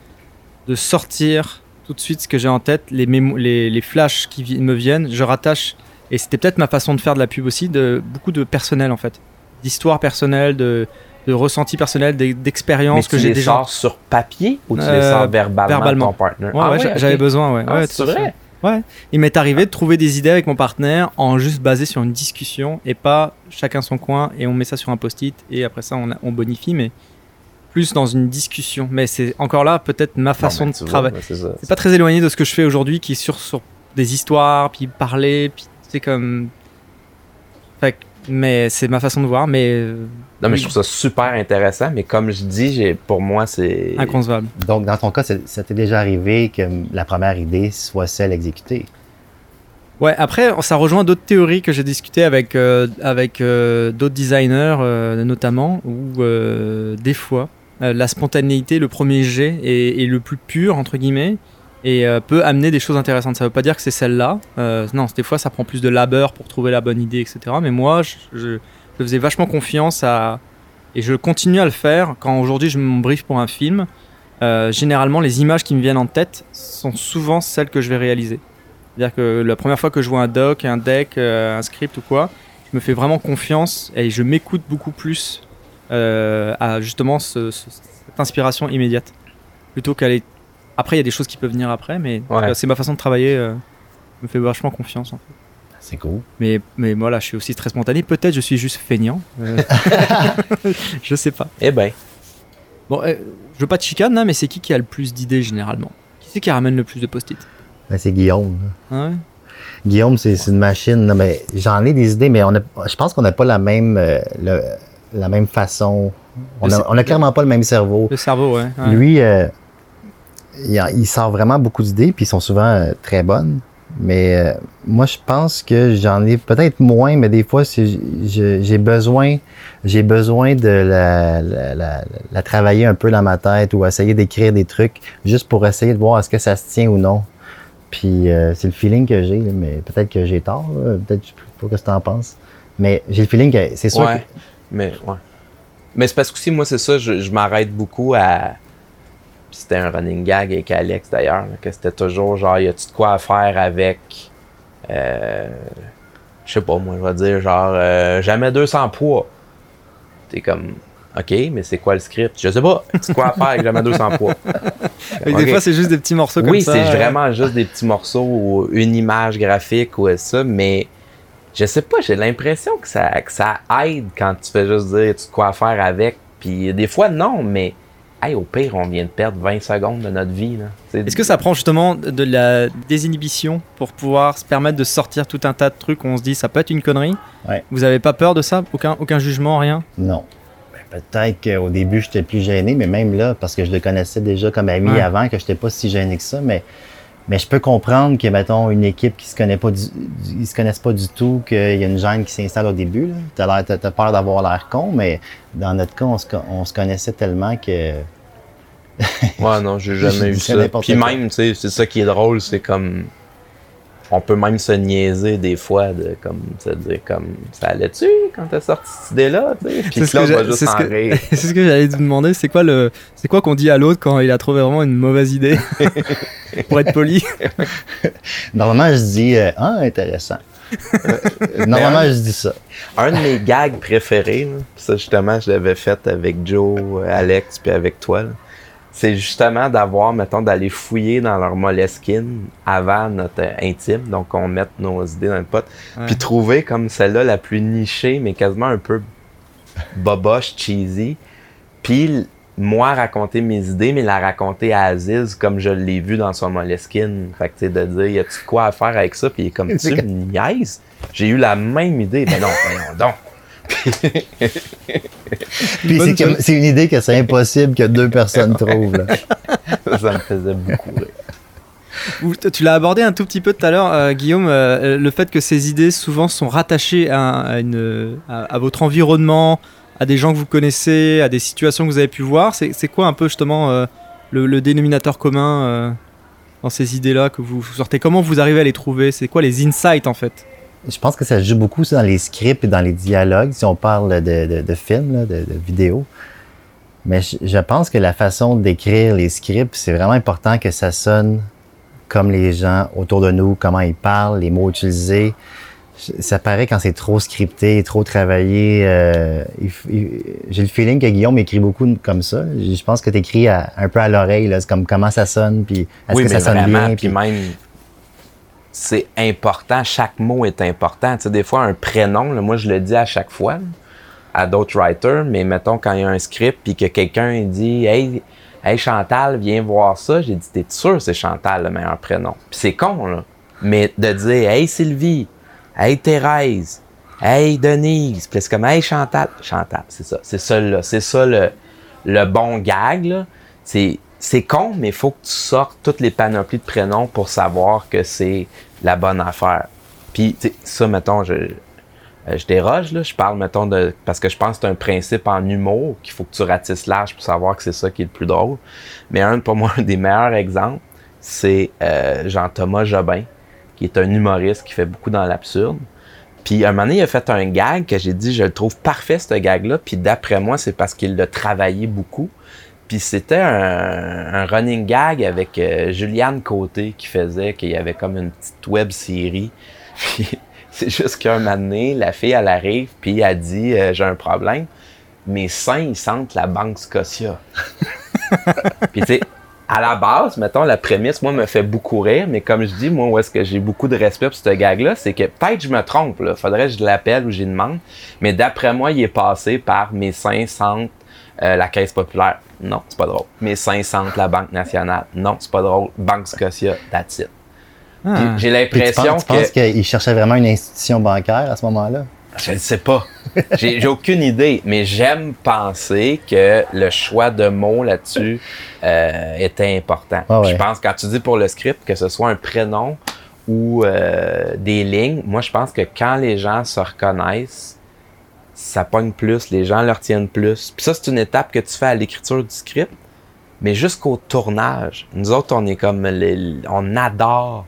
de sortir tout de suite ce que j'ai en tête, les, les, les flashs qui vi- me viennent, je rattache. Et c'était peut-être ma façon de faire de la pub aussi, de beaucoup de personnel en fait, d'histoire personnelle, de, de ressenti personnel, d'expérience tu que j'ai les déjà. sors sur papier ou tu les Euh, sors verbalement, verbalement. à ton partner? Ouais, Ah ouais, j'avais besoin, ouais. Ah, c'est vrai? Ouais. Il m'est arrivé de trouver des idées avec mon partenaire en juste basé sur une discussion et pas chacun son coin et on met ça sur un post-it et après ça on, a- on bonifie, mais plus dans une discussion. Mais c'est encore là peut-être ma façon mais de travailler. c'est pas très éloigné de ce que je fais aujourd'hui qui est sur, sur des histoires, puis parler, puis c'est comme. Fait mais c'est ma façon de voir, mais. euh, Non, mais je trouve ça super intéressant, mais comme je dis, j'ai, pour moi, c'est. inconcevable. Donc, dans ton cas, ça t'est déjà arrivé que la première idée soit celle exécutée? Ouais, après, ça rejoint d'autres théories que j'ai discutées avec, euh, avec euh, d'autres designers, euh, notamment, où euh, des fois, euh, la spontanéité, le premier jet, est, est le plus pur, entre guillemets, et euh, peut amener des choses intéressantes. Ça veut pas dire que c'est celle-là. Euh, non, des fois, ça prend plus de labeur pour trouver la bonne idée, etc. Mais moi, je, je, faisais vachement confiance à. Et je continue à le faire quand aujourd'hui je me brief pour un film. Euh, généralement, les images qui me viennent en tête sont souvent celles que je vais réaliser. C'est-à-dire que la première fois que je vois un doc, un deck, un script ou quoi, je me fais vraiment confiance et je m'écoute beaucoup plus à justement ce- ce- cette inspiration immédiate. Plutôt qu'aller. Après, il y a des choses qui peuvent venir après, mais Ouais. cas, c'est ma façon de travailler. euh, me fait vachement confiance en fait. C'est cool. Mais, mais voilà, je suis aussi très spontané. Peut-être je suis juste feignant. Euh, [LAUGHS] [LAUGHS] je sais pas. Eh ben. Bon, euh, je veux pas de chicane là, mais c'est qui qui a le plus d'idées généralement? Qui c'est qui ramène le plus de post-it? Ben, c'est Guillaume. Ah ouais? Guillaume, c'est une machine. mais j'en ai des idées, mais on a, je pense qu'on n'a pas la même, euh, le- la même façon. On Le a, cer- on a clairement pas le même cerveau. Le cerveau, ouais. ouais. Lui, euh, il, a- il sort vraiment beaucoup d'idées, puis ils sont souvent euh, très bonnes. Mais euh, moi, je pense que j'en ai peut-être moins, mais des fois, j'ai besoin, j'ai besoin de la, la, la- la travailler un peu dans ma tête ou essayer d'écrire des trucs juste pour essayer de voir est-ce que ça se tient ou non. Puis euh, c'est le feeling que j'ai, mais peut-être que j'ai tort, peut-être je sais pas ce que tu en penses. Mais j'ai le feeling que c'est sûr Ouais. Mais, ouais. Mais c'est parce que aussi, moi, c'est ça, je, je m'arrête beaucoup à. Puis c'était un running gag avec Alex d'ailleurs, que c'était toujours genre, y a-tu de quoi à faire avec. Euh, je sais pas, moi, je vais dire genre, euh, jamais 200 poids. T'es comme, ok, mais c'est quoi le script? Je sais pas, c'est quoi à faire avec jamais 200 poids? [LAUGHS] Des fois, c'est juste des petits morceaux comme Oui, ça. c'est euh, vraiment juste des petits morceaux ou une image graphique ou ça, mais je sais pas, j'ai l'impression que ça, que ça aide quand tu fais juste dire tu quoi faire avec. Puis des fois, non, mais hey, au pire, on vient de perdre 20 secondes de notre vie. Est-ce que ça prend justement de la désinhibition pour pouvoir se permettre de sortir tout un tas de trucs où on se dit ça peut être une connerie? Ouais. Vous avez pas peur de ça? Aucun, aucun jugement, rien? Non. Ben, Peut-être qu'au début, j'étais plus gêné, mais même là, parce que je le connaissais déjà comme ami Ouais. avant, que j'étais pas si gêné que ça, mais, mais je peux comprendre que, mettons, une équipe qui se connaît pas du, du- ils se connaissent pas du tout, qu'il y a une gêne qui s'installe au début, t'as, t'as peur d'avoir l'air con, mais dans notre cas, on se, co- on se connaissait tellement que, Ouais, non, j'ai [LAUGHS] jamais eu ça. Puis quoi. même, tu sais, c'est ça qui est drôle, c'est comme. On peut même se niaiser des fois de comme se dire comme ça allait-tu quand t'as sorti cette idée-là? Puis C'est Claude va juste en rire. [LAUGHS] c'est ce que j'allais te demander. C'est quoi le, c'est quoi qu'on dit à l'autre quand il a trouvé vraiment une mauvaise idée? [LAUGHS] Pour être poli. [LAUGHS] normalement, je dis, euh, ah, intéressant. Euh, normalement, je dis ça. Un de mes gags préférés, là, pis ça justement, je l'avais fait avec Joe, euh, Alex, puis avec toi, là, c'est justement d'avoir, mettons, d'aller fouiller dans leur moleskine avant notre intime, donc on mette nos idées dans le pot, Ouais. puis trouver comme celle-là la plus nichée, mais quasiment un peu boboche, cheesy, puis moi raconter mes idées, mais la raconter à Aziz comme je l'ai vu dans son moleskine. Fait que, tu sais, de dire, y a-tu quoi à faire avec ça? Puis il est comme, [LAUGHS] C'est tu me niaises? J'ai eu la même idée. Ben non, voyons donc. Puis c'est, une idée que c'est impossible que deux personnes trouvent, là. Ça, ça me faisait beaucoup rire. Tu l'as abordé un tout petit peu tout à l'heure, euh, Guillaume, euh, le fait que ces idées souvent sont rattachées à, à une, à, à votre environnement, à des gens que vous connaissez, à des situations que vous avez pu voir. C'est c'est quoi un peu justement euh, le, le dénominateur commun euh, dans ces idées-là que vous sortez? Comment vous arrivez à les trouver? C'est quoi les insights en fait? Je pense que ça joue beaucoup dans les scripts et dans les dialogues, si on parle de, de, de films, là, de, de vidéos. Mais je, je pense que la façon d'écrire les scripts, c'est vraiment important que ça sonne comme les gens autour de nous, comment ils parlent, les mots utilisés. Ça paraît quand c'est trop scripté, trop travaillé. euh, J'ai le feeling que Guillaume écrit beaucoup comme ça. Je pense que tu écris un peu à l'oreille, comme comment ça sonne, puis est-ce Oui, que mais ça sonne vraiment, bien. puis même, c'est important, chaque mot est important. Tu sais, des fois, un prénom, moi, je le dis à chaque fois à d'autres writers, mais mettons, quand il y a un script, puis que quelqu'un dit « Hey, hey, Chantal, viens voir ça », j'ai dit « T'es sûr c'est Chantal, le meilleur prénom? » Puis c'est con, là. Mais de dire « Hey, Sylvie, hey, Thérèse, hey, Denise », puis c'est comme « Hey, Chantal », Chantal, c'est ça, c'est ça, là, c'est ça le, le bon gag, là. C'est c'est con, mais il faut que tu sortes toutes les panoplies de prénoms pour savoir que c'est la bonne affaire. Puis, ça, mettons, je, euh, je déroge, là. Je parle, mettons, de. Parce que je pense que c'est un principe en humour qu'il faut que tu ratisses l'âge pour savoir que c'est ça qui est le plus drôle. Mais un, pour moi, [LAUGHS] un des meilleurs exemples, c'est euh, Jean-Thomas Jobin, qui est un humoriste qui fait beaucoup dans l'absurde. Puis, un moment il a fait un gag que j'ai dit, je le trouve parfait, ce gag-là. Puis, d'après moi, c'est parce qu'il l'a travaillé beaucoup. Puis c'était un, un running gag avec euh, Juliane Côté qui faisait qu'il y avait comme une petite web série. Puis [LAUGHS] c'est juste qu'un moment donné, la fille, elle arrive, puis elle dit euh, J'ai un problème. Mes seins, ils sentent la banque Scotia. [LAUGHS] puis tu sais, à la base, mettons, la prémisse, moi, me fait beaucoup rire, mais comme je dis, moi, où est-ce que j'ai beaucoup de respect pour ce gag-là, c'est que peut-être je me trompe, là. Faudrait que je l'appelle ou j'y demande. Mais d'après moi, il est passé par mes seins sentent euh, la caisse populaire. Non, c'est pas drôle. Mes seins sentent la Banque nationale. Non, c'est pas drôle. Banque Scotia, that's it. Ah. J'ai l'impression tu penses, que... qu'il cherchait vraiment une institution bancaire à ce moment-là? Je ne sais pas. J'ai j'ai aucune idée, mais j'aime penser que le choix de mots là-dessus euh, était important. Ah ouais. Je pense quand tu dis pour le script que ce soit un prénom ou euh, des lignes, moi je pense que quand les gens se reconnaissent, ça pogne plus, les gens leur tiennent plus. Puis ça, c'est une étape que tu fais à l'écriture du script, mais jusqu'au tournage. Nous autres, on est comme les- on adore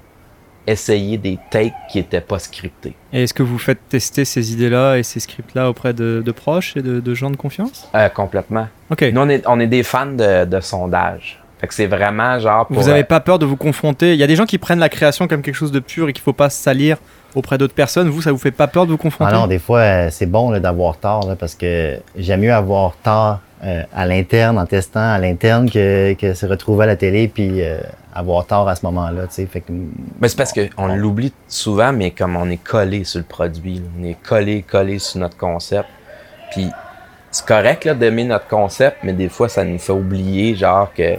essayer des takes qui étaient pas scriptés. Et est-ce que vous faites tester ces idées-là et ces scripts-là auprès de, de proches et de, de gens de confiance? Euh, complètement. Ok. Nous, on est, on est des fans de, de sondage. Fait que c'est vraiment genre pour. Vous n'avez pas peur de vous confronter? Il y a des gens qui prennent la création comme quelque chose de pur et qu'il faut pas salir auprès d'autres personnes. Vous, ça vous fait pas peur de vous confronter Ah non, des fois, euh, c'est bon d'avoir tort là, parce que j'aime mieux avoir tort euh, à l'interne, en testant à l'interne, que, que se retrouver à la télé puis euh, avoir tort à ce moment-là. tu sais. Fait que, Mais c'est parce qu'on l'oublie souvent, mais comme on est collé sur le produit, là. on est collé, collé sur notre concept. Puis c'est correct d'aimer notre concept, mais des fois, ça nous fait oublier, genre, que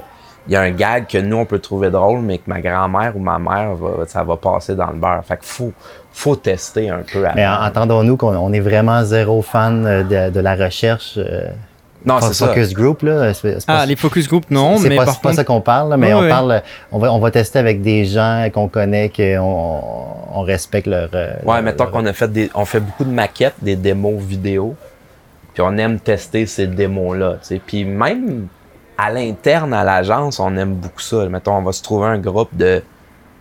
il y a un gag que nous, on peut trouver drôle, mais que ma grand-mère ou ma mère, va, ça va passer dans le beurre. Fait qu'il faut, faut tester un peu avant. mais en- entendons-nous qu'on on est vraiment zéro fan euh, de, de la recherche. euh, Non, c'est ça. Focus group, là. c'est- c'est pas- Ah, les focus group, non, c'est mais pas, par c'est pas ça qu'on parle, là, mais on parle, on va, on va tester avec des gens qu'on connaît, qu'on on respecte leur. euh, Ouais, leur- mettons qu'on a fait des, on fait beaucoup de maquettes, des démos vidéo, puis on aime tester ces démos-là, tu sais. Puis même à l'interne, à l'agence, on aime beaucoup ça. Mettons, on va se trouver un groupe de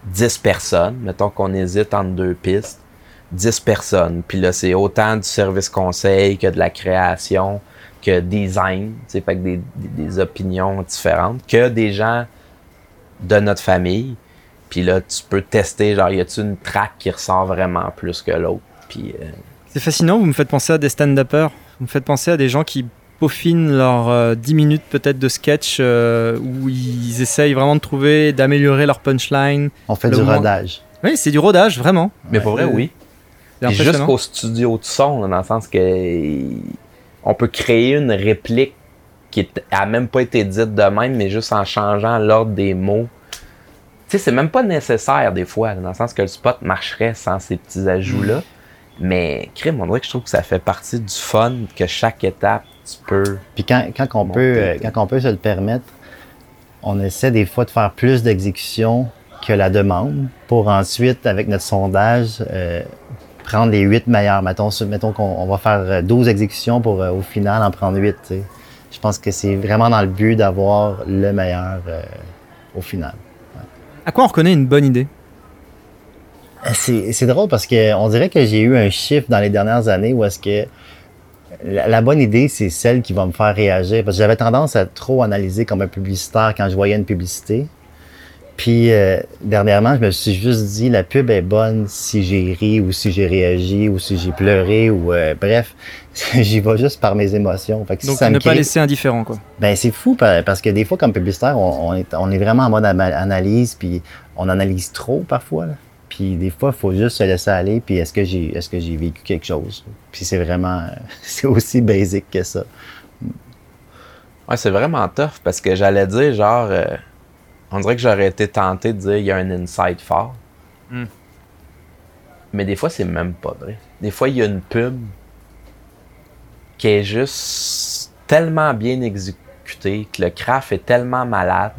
10 personnes, mettons qu'on hésite entre deux pistes, 10 personnes, puis là, c'est autant du service conseil que de la création, que design, fait que des, des- des opinions différentes, que des gens de notre famille. Puis là, tu peux tester, genre, y a-tu une track qui ressort vraiment plus que l'autre? Puis, euh, C'est fascinant, vous me faites penser à des stand-uppers. Vous me faites penser à des gens qui peaufinent leurs euh, 10 minutes peut-être de sketch euh, où ils essayent vraiment de trouver, d'améliorer leur punchline. On fait du moment- rodage. Oui, c'est du rodage, vraiment. mais pour vrai, Euh, oui. Jusqu'au studio de son, là, dans le sens que on peut créer une réplique qui n'a même pas été dite de même, mais juste en changeant l'ordre des mots. Tu sais, c'est même pas nécessaire des fois, là, dans le sens que le spot marcherait sans ces petits ajouts-là. Mais, crime, on dirait que je trouve que ça fait partie du fun, que chaque étape, tu peux. Puis quand, quand, on peut, euh, quand on peut se le permettre, on essaie des fois de faire plus d'exécutions que la demande pour ensuite, avec notre sondage, euh, prendre les huit meilleurs. Mettons, qu'on on va faire euh, 12 exécutions pour euh, au final en prendre 8. Je pense que c'est vraiment dans le but d'avoir le meilleur euh, au final. À quoi on reconnaît une bonne idée? C'est c'est drôle parce que on dirait que j'ai eu un chiffre dans les dernières années où est-ce que la, la bonne idée, c'est celle qui va me faire réagir. Parce que j'avais tendance à trop analyser comme un publicitaire quand je voyais une publicité. Puis euh, dernièrement, je me suis juste dit la pub est bonne si j'ai ri ou si j'ai réagi ou si j'ai pleuré ou euh, bref, [LAUGHS] j'y vais juste par mes émotions. Fait que si Donc me ne pas laisser indifférent, quoi. ben c'est fou pa- parce que des fois comme publicitaire, on, on est, on est vraiment en mode analyse puis on analyse trop parfois. là. Puis des fois, il faut juste se laisser aller puis est-ce que j'ai est-ce que j'ai vécu quelque chose? Puis c'est vraiment [LAUGHS] c'est aussi basique que ça. Ouais, c'est vraiment tough parce que j'allais dire, genre, euh, on dirait que j'aurais été tenté de dire il y a un inside fort. Hmm. Mais des fois, c'est même pas vrai. Des fois, il y a une pub qui est juste tellement bien exécutée, que le craft est tellement malade,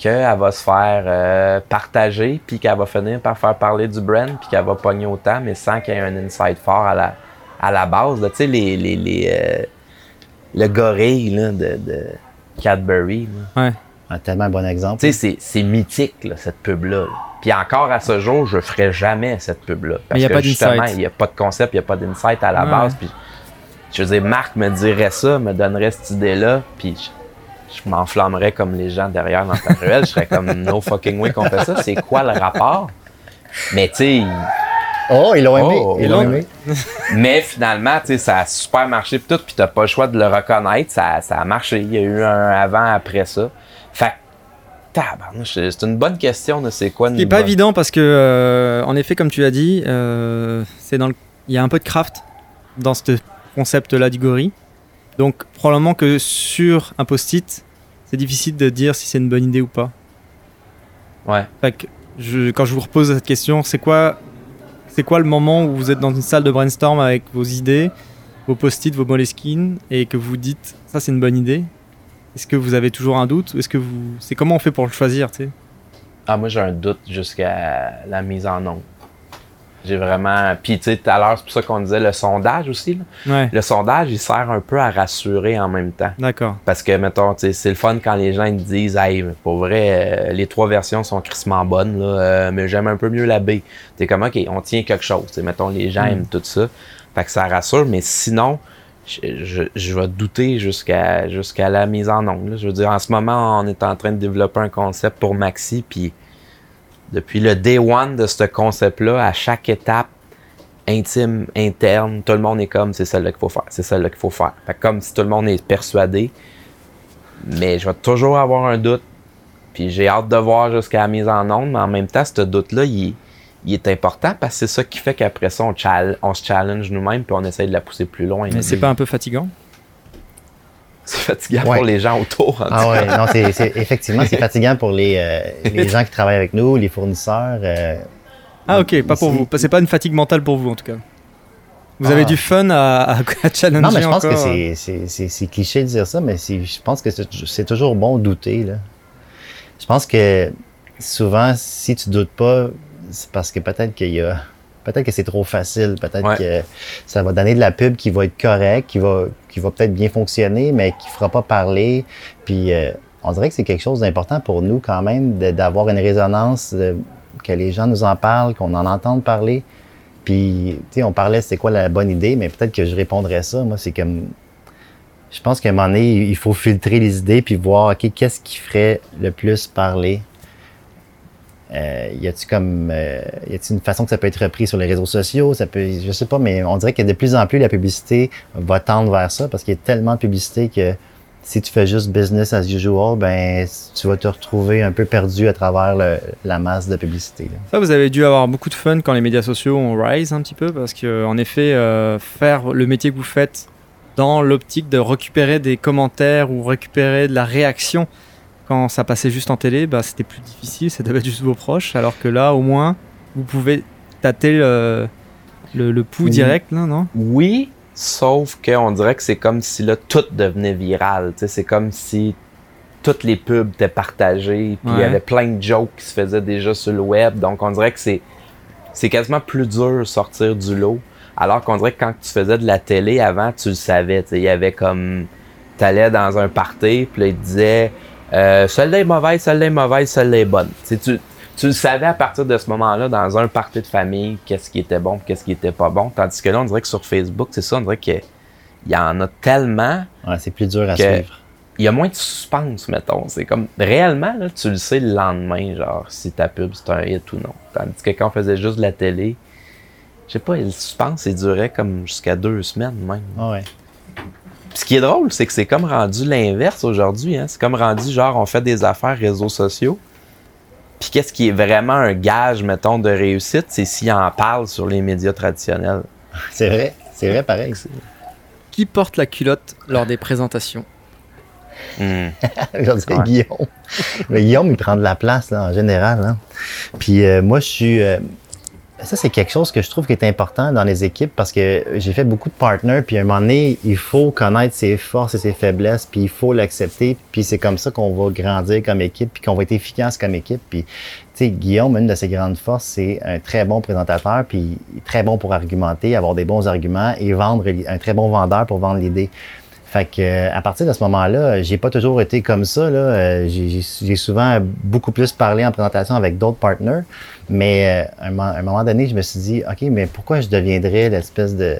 qu'elle va se faire euh, partager, puis qu'elle va finir par faire parler du brand, puis qu'elle va pogner autant, mais sans qu'il y ait un insight fort à la, à la base. là. Tu sais, les, les, les, euh, le gorille là, de, de Cadbury. là. Ouais. Un tellement bon exemple. Tu sais, c'est- c'est mythique, là, cette pub-là. là. Puis encore à ce jour, je ferai jamais cette pub-là. Parce Mais y a que pas justement, il n'y a pas de concept, il n'y a pas d'insight à la Ouais. base. Puis, je veux dire, Marc me dirait ça, me donnerait cette idée-là, puis je, m'enflammerais comme les gens derrière dans ta ruelle. Je serais comme no fucking way qu'on fait ça. C'est quoi le rapport? Mais tu sais, Oh, ils l'ont aimé. Oh, ils l'ont aimé. [LAUGHS] mais finalement, tu sais, ça a super marché pis tout, puis t'as pas le choix de le reconnaître. Ça, ça a marché. Il y a eu un avant après ça. Fait c'est c'est une bonne question de c'est quoi Ce qui n'est pas évident parce que, euh, en effet, comme tu as dit, euh, c'est dans le- il y a un peu de craft dans ce concept-là du gorille. Donc, probablement que sur un post-it, c'est difficile de dire si c'est une bonne idée ou pas. Ouais. Fait que je- quand je vous repose cette question, c'est quoi, c'est quoi le moment où vous êtes dans une salle de brainstorm avec vos idées, vos post-it, vos moleskines, et que vous dites ça c'est une bonne idée? Est-ce que vous avez toujours un doute ou est-ce que vous, c'est comment on fait pour le choisir, tu sais? Ah, moi, j'ai un doute jusqu'à la mise en ombre. J'ai vraiment. Puis, tu sais, tout à l'heure, c'est pour ça qu'on disait le sondage aussi. là. Ouais. Le sondage, il sert un peu à rassurer en même temps. D'accord. Parce que, mettons, tu sais, c'est le fun quand les gens ils te disent, hey, pour vrai, euh, les trois versions sont crissement bonnes, là, euh, mais j'aime un peu mieux la B. T'es comme, OK, on tient quelque chose. Tu sais, mettons, les gens Mm. aiment tout ça. Fait que ça rassure, mais sinon, je, je, je vais douter jusqu'à jusqu'à la mise en ongle. Je veux dire, en ce moment, on est en train de développer un concept pour Maxi, puis depuis le day one de ce concept-là, à chaque étape intime, interne, tout le monde est comme c'est celle-là qu'il faut faire, c'est celle-là qu'il faut faire. Comme si tout le monde est persuadé, mais je vais toujours avoir un doute. Puis j'ai hâte de voir jusqu'à la mise en onde, mais en même temps, ce doute-là, il, est- important parce que c'est ça qui fait qu'après ça, on, on se challenge nous-mêmes puis on essaye de la pousser plus loin. Mais c'est pas un peu fatigant? C'est fatigant Ouais. pour les gens autour. en Ah cas. non, c'est, c'est- effectivement, c'est [LAUGHS] fatigant pour les, euh, les gens qui travaillent avec nous, les fournisseurs. euh, Ah ok, pas pour vous. C'est pas une fatigue mentale pour vous en tout cas. Vous Ah. avez du fun à, à, [LAUGHS] à challenger Non, mais je pense encore. que c'est, c'est, c'est, c'est cliché de dire ça, mais c'est, je pense que c'est, c'est toujours bon de douter. Là. Je pense que souvent, si tu doutes pas, c'est parce que peut-être qu'il y a. Peut-être que c'est trop facile. Peut-être Ouais. que ça va donner de la pub qui va être correcte, qui va, qui va peut-être bien fonctionner, mais qui fera pas parler. Puis euh, on dirait que c'est quelque chose d'important pour nous quand même d'avoir une résonance, de- que les gens nous en parlent, qu'on en entende parler. Puis, tu sais, on parlait c'est quoi la bonne idée, mais peut-être que je répondrais ça. Moi, c'est comme. Je pense qu'à un moment donné, il faut filtrer les idées puis voir, OK, qu'est-ce qui ferait le plus parler? Euh, y a-tu comme. euh, y a-tu une façon que ça peut être repris sur les réseaux sociaux? Ça peut. Je sais pas, mais on dirait que de plus en plus, la publicité va tendre vers ça parce qu'il y a tellement de publicité que si tu fais juste business as usual, ben, tu vas te retrouver un peu perdu à travers la masse de publicité. Ça, vous avez dû avoir beaucoup de fun quand les médias sociaux ont rise un petit peu, parce que en effet, euh, faire le métier que vous faites dans l'optique de récupérer des commentaires ou récupérer de la réaction quand ça passait juste en télé, bah, c'était plus difficile, ça devait être juste vos proches, alors que là, au moins, vous pouvez tâter le, le, le pouls Oui. direct, là, non? Oui, sauf qu'on dirait que c'est comme si là, tout devenait viral. C'est comme si toutes les pubs étaient partagées, puis il y avait plein de jokes qui se faisaient déjà sur le web. Donc on dirait que c'est, c'est quasiment plus dur de sortir du lot. Alors qu'on dirait que quand tu faisais de la télé avant, tu le savais. Il y avait comme. T'allais dans un party, puis là, il te disait euh, celle-là est mauvaise, celle-là est mauvaise, celle-là est bonne. Tu tu, tu le savais à partir de ce moment-là, dans un party de famille, qu'est-ce qui était bon, qu'est-ce qui était pas bon. Tandis que là, on dirait que sur Facebook, c'est ça, on dirait qu'il y en a tellement. Ouais, c'est plus dur à suivre. Il y a moins de suspense, mettons. C'est comme réellement, là, tu le sais le lendemain, genre, si ta pub c'est un hit ou non. Tandis que quand on faisait juste de la télé, je sais pas, le suspense, il durait comme jusqu'à deux semaines même. Ah ouais. Puis ce qui est drôle, c'est que c'est comme rendu l'inverse aujourd'hui. Hein? C'est comme rendu genre, on fait des affaires réseaux sociaux. Puis qu'est-ce qui est vraiment un gage, mettons, de réussite, c'est s'ils en parlent sur les médias traditionnels. [LAUGHS] C'est vrai, c'est vrai pareil. Qui porte la culotte lors des présentations? [LAUGHS] Je dirais Ouais. Guillaume. Mais Guillaume, il prend de la place là, en général. hein. Puis euh, moi, je suis. euh, ça, c'est quelque chose que je trouve qui est important dans les équipes parce que j'ai fait beaucoup de partners, puis à un moment donné, il faut connaître ses forces et ses faiblesses, puis il faut l'accepter, puis c'est comme ça qu'on va grandir comme équipe, puis qu'on va être efficace comme équipe. Puis, tu sais, Guillaume, une de ses grandes forces, c'est un très bon présentateur, puis très bon pour argumenter, avoir des bons arguments et vendre, un très bon vendeur pour vendre l'idée. Fait que euh, à partir de ce moment-là, j'ai pas toujours été comme ça. Là. Euh, j'ai souvent beaucoup plus parlé en présentation avec d'autres partners. Mais euh, à un, moment donné, je me suis dit, OK, mais pourquoi je deviendrais l'espèce de,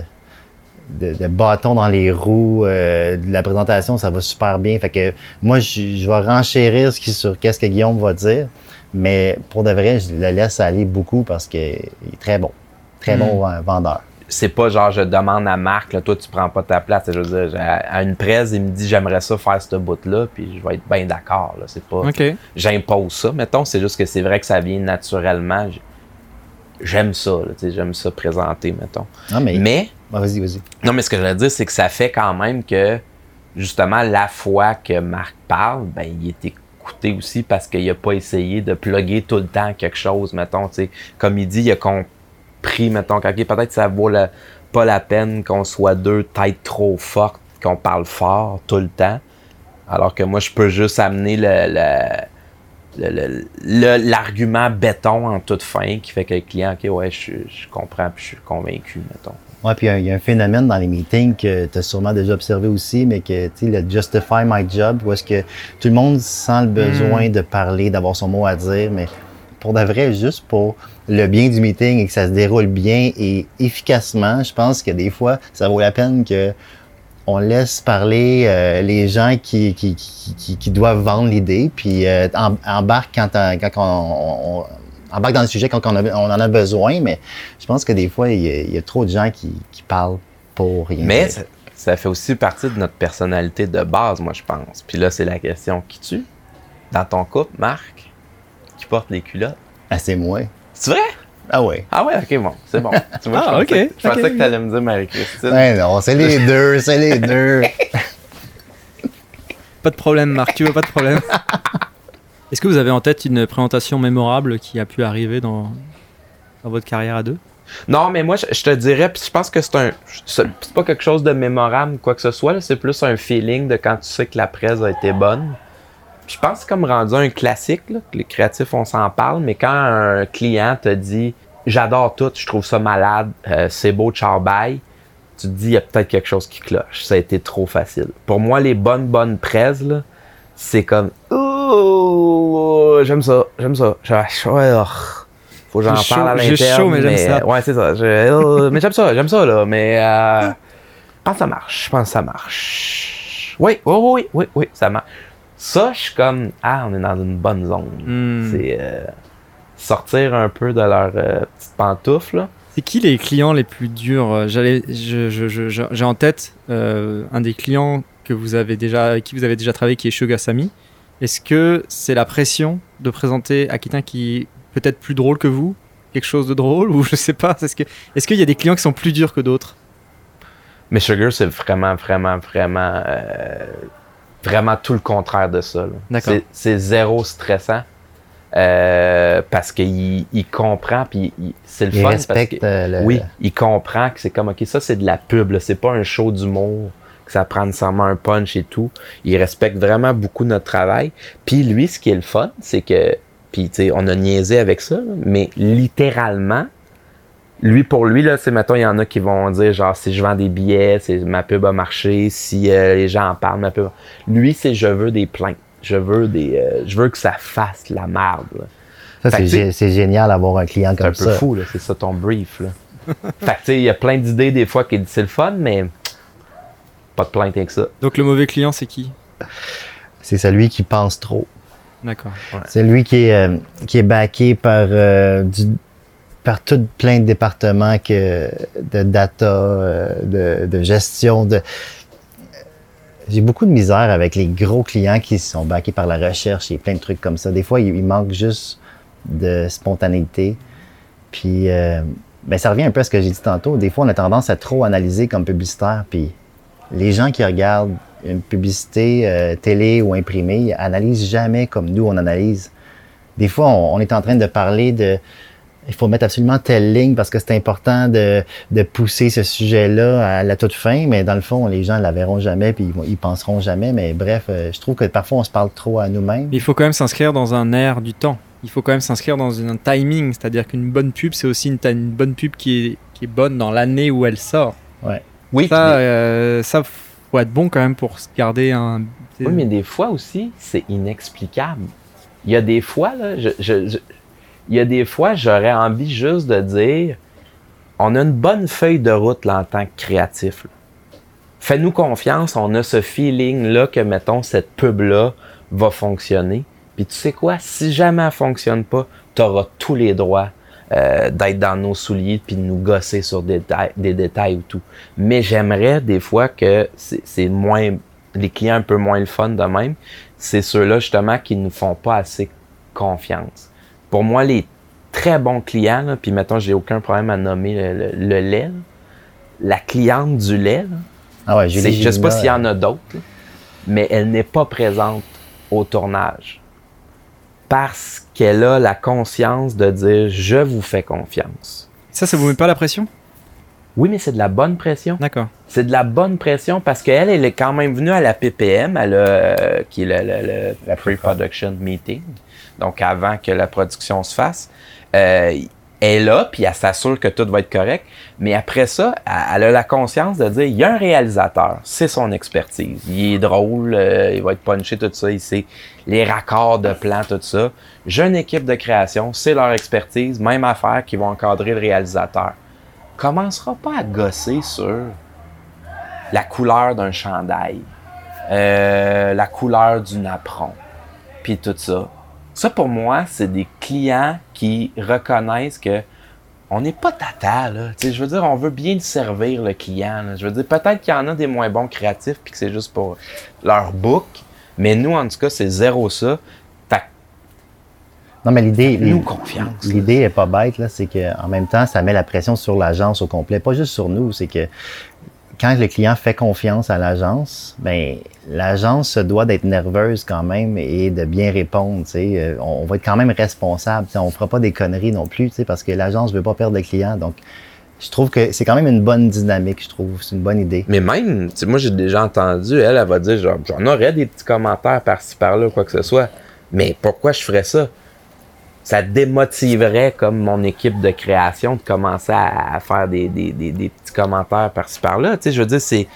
de, bâton dans les roues de la présentation, ça va super bien. Fait que moi, je, vais renchérir sur qu'est-ce que Guillaume va dire. Mais pour de vrai, je le laisse aller beaucoup parce qu'il est très bon. Très bon hmm. vendeur c'est pas genre je demande à Marc, là, toi tu prends pas ta place. Je veux dire, à une presse, il me dit j'aimerais ça faire ce bout-là, puis je vais être bien d'accord. Là. C'est pas. J'impose ça, mettons, c'est juste que c'est vrai que ça vient naturellement. J'aime ça, j'aime ça présenter, mettons. Ah, mais. mais vas-y, vas-y. Non, mais ce que je veux dire, c'est que ça fait quand même que justement la fois que Marc parle, ben il est écouté aussi parce qu'il a pas essayé de plugger tout le temps quelque chose, mettons, tu sais. Comme il dit, il a compris pris, mettons, OK, peut-être ça vaut pas la peine qu'on soit deux têtes trop fortes, qu'on parle fort tout le temps. Alors que moi, je peux juste amener le, l'argument béton en toute fin qui fait que le client, OK, ouais, je, comprends puis je suis convaincu, mettons. Oui, puis il y, a un phénomène dans les meetings que tu as sûrement déjà observé aussi, mais que, tu sais, le justify my job, où est-ce que tout le monde sent le besoin hmm. de parler, d'avoir son mot à dire, mais pour de vrai, juste pour le bien du meeting et que ça se déroule bien et efficacement, je pense que des fois, ça vaut la peine que on laisse parler euh, les gens qui, qui, qui, qui doivent vendre l'idée, puis euh, embarque quand, quand on, embarque dans le sujet quand on, en a besoin, mais je pense que des fois, il y a, trop de gens qui, qui parlent pour rien. Mais ça, ça, fait aussi partie de notre personnalité de base, moi, je pense. Puis là, c'est la question qui tue. Dans ton couple, Marc, qui porte les culottes? Ah, c'est moi. C'est vrai? Ah ouais. Ah ouais, ok, bon, c'est bon. [LAUGHS] Tu vois, ah, je ok. Je pensais que tu allais me dire Marie-Christine. Ouais, non, c'est les [LAUGHS] deux, c'est les deux. [LAUGHS] pas de problème, Marc, tu veux pas de problème? Est-ce que vous avez en tête une présentation mémorable qui a pu arriver dans, dans votre carrière à deux? Non, mais moi, je, te dirais, puis je pense que c'est un. C'est pas quelque chose de mémorable, quoi que ce soit, c'est plus un feeling de quand tu sais que la presse a été bonne je pense comme rendu un classique, que les créatifs, on s'en parle, mais quand un client te dit j'adore tout, je trouve ça malade, euh, c'est beau, ciao, bye, tu te dis il y a peut-être quelque chose qui cloche. Ça a été trop facile. Pour moi, les bonnes, bonnes prises, c'est comme oh, j'aime ça, j'aime ça. Oh, faut que j'en parle à l'interne. J'ai chaud, mais, j'aime ça. Ouais, c'est ça. Oh, mais j'aime ça, j'aime ça, là. Mais euh, je pense que ça marche. Je pense que ça marche. Oui, oui, oui, oui, oui, ça marche. Ça, je suis comme, ah, on est dans une bonne zone. Hmm. C'est euh, sortir un peu de leur euh, petite pantoufle. C'est qui les clients les plus durs? Euh, J'allais, j'ai en tête un des clients que vous avez déjà, avec qui vous avez déjà travaillé, qui est Shugasami. Est-ce que c'est la pression de présenter à quelqu'un qui est peut-être plus drôle que vous, quelque chose de drôle, [LAUGHS] ou je sais pas? Est-ce que, est-ce qu'il y a des clients qui sont plus durs que d'autres? Mais Sugar, c'est vraiment, vraiment, vraiment vraiment tout le contraire de ça. C'est zéro stressant. Euh, parce qu'il il comprend puis c'est le fun parce que euh, oui il comprend que c'est comme ok ça c'est de la pub c'est pas un show d'humour que ça prend nécessairement un punch et tout il respecte vraiment beaucoup notre travail puis lui ce qui est le fun c'est que puis tu sais on a niaisé avec ça mais littéralement lui, pour lui, là, c'est mettons, il y en a qui vont dire genre si je vends des billets, c'est ma pub a marché, si euh, les gens en parlent, ma pub. Lui, c'est je veux des plaintes. Je veux des. Euh, je veux que ça fasse la merde. Ça, c'est, génial d'avoir un client comme ça. C'est un peu fou, là. C'est ça ton brief, là. [LAUGHS] fait que, tu sais, il y a plein d'idées des fois qui disent c'est le fun, mais pas de plainte avec ça. Donc, le mauvais client, c'est qui? C'est celui qui pense trop. D'accord. C'est lui qui est, euh, qui est backé par du par tout plein de départements que de data, euh, de, gestion, de j'ai beaucoup de misère avec les gros clients qui sont backés par la recherche et plein de trucs comme ça. Des fois, il, manque juste de spontanéité. Puis, euh, ben, ça revient un peu à ce que j'ai dit tantôt. Des fois, on a tendance à trop analyser comme publicitaire. Puis, les gens qui regardent une publicité euh, télé ou imprimée, analysent jamais comme nous, on analyse. Des fois, on est en train de parler de il faut mettre absolument telle ligne parce que c'est important de, de pousser ce sujet-là à la toute fin, mais dans le fond, les gens la verront jamais puis ils, ils penseront jamais. Mais bref, euh, je trouve que parfois on se parle trop à nous-mêmes. Il faut quand même s'inscrire dans un air du temps. Il faut quand même s'inscrire dans un timing, c'est-à-dire qu'une bonne pub, c'est aussi une, une bonne pub qui est, qui est bonne dans l'année où elle sort. Ouais. Oui, Ça, mais- euh, ça faut être bon quand même pour se garder un. Oui, mais des fois aussi, c'est inexplicable. Il y a des fois, là, je, je- je- il y a des fois, j'aurais envie juste de dire, on a une bonne feuille de route là, en tant que créatif. Fais-nous confiance, on a ce feeling-là que, mettons, cette pub-là va fonctionner. Puis tu sais quoi, si jamais elle fonctionne pas, tu auras tous les droits euh, d'être dans nos souliers puis de nous gosser sur des, détails- ou tout. Mais j'aimerais des fois que c'est c'est moins les clients un peu moins le fun de même, c'est ceux-là justement qui ne nous font pas assez confiance. Pour moi, les très bons clients, là, puis mettons, j'ai aucun problème à nommer le, le- le lait, là, la cliente du lait, là, Ah ouais, Julie je sais pas s'il y en a d'autres, mais elle n'est pas présente au tournage parce qu'elle a la conscience de dire je vous fais confiance. Ça, ça vous met pas la pression? Oui, mais c'est de la bonne pression. D'accord. C'est de la bonne pression parce qu'elle, elle est quand même venue à la PPM, elle a, euh, qui est le, le- le- la pre-production meeting, donc avant que la production se fasse. Euh, elle est là, puis elle s'assure que tout va être correct. Mais après ça, elle, elle a la conscience de dire, il y a un réalisateur, c'est son expertise. Il est drôle, euh, il va être punché, tout ça, il sait les raccords de plan, tout ça. J'ai une équipe de création, c'est leur expertise, même affaire qui vont encadrer le réalisateur. Commencera pas à gosser sur la couleur d'un chandail, euh, la couleur du napperon, puis tout ça. Ça, pour moi, c'est des clients qui reconnaissent que on n'est pas tata, là. Tu sais, je veux dire, on veut bien servir le client. là. Je veux dire, peut-être qu'il y en a des moins bons créatifs puis que c'est juste pour leur book, mais nous, en tout cas, c'est zéro ça. Non, mais l'idée. Nous, confiance. L'idée est pas bête, là. C'est qu'en même temps, ça met la pression sur l'agence au complet. Pas juste sur nous. C'est que quand le client fait confiance à l'agence, ben, l'agence se doit d'être nerveuse quand même et de bien répondre. Euh, On, on va être quand même responsable. sais. On fera pas des conneries non plus, parce que l'agence veut pas perdre de clients. Donc, je trouve que c'est quand même une bonne dynamique, je trouve. C'est une bonne idée. Mais même, moi j'ai déjà entendu, elle, elle va dire, j'en aurais des petits commentaires par-ci par-là, quoi que ce soit. Mais pourquoi je ferais ça? Ça démotiverait comme mon équipe de création de commencer à, faire des, des, des, petits commentaires par-ci par-là. Tu sais, je veux dire, c'est.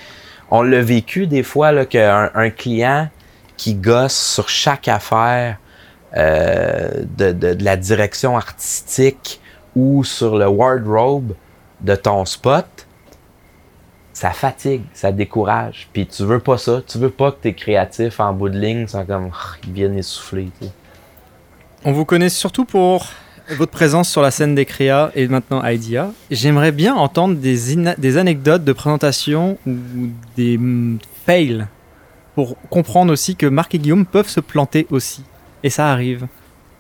On l'a vécu des fois là, qu'un un client qui gosse sur chaque affaire euh, de, de, la direction artistique ou sur le wardrobe de ton spot, ça fatigue, ça décourage. Puis tu veux pas ça. Tu veux pas que tes créatifs en bout de ligne sont comme Ah, ils viennent essouffler. tu sais. On vous connaît surtout pour votre présence sur la scène des créas et maintenant IDEA. J'aimerais bien entendre des, anecdotes de présentation ou des mm, fails pour comprendre aussi que Marc et Guillaume peuvent se planter aussi. Et ça arrive.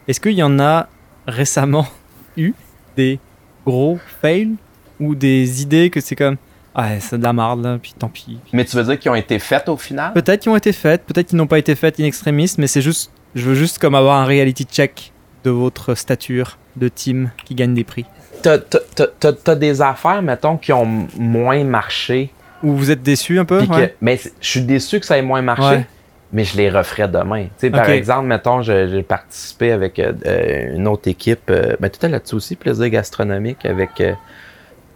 Est-ce qu'il y en a récemment [LAUGHS] eu des gros fails ou des idées que c'est comme ah c'est de la marde là, puis tant pis. Mais tu veux dire qu'ils ont été faites au final? Peut-être qu'ils ont été faites, peut-être qu'ils n'ont pas été faites in extremis, mais c'est juste, je veux juste comme avoir un reality check de votre stature de team qui gagne des prix. T'as- t'as- des affaires, mettons, qui ont moins marché. Ou vous êtes déçu un peu que- ouais. Mais je suis déçu que ça ait moins marché. Ouais. Mais je les referais demain. Sais, Par exemple, mettons, j'ai participé avec euh, euh, une autre équipe, euh, ben, tout à là-dessus aussi, plaisir gastronomique, avec euh,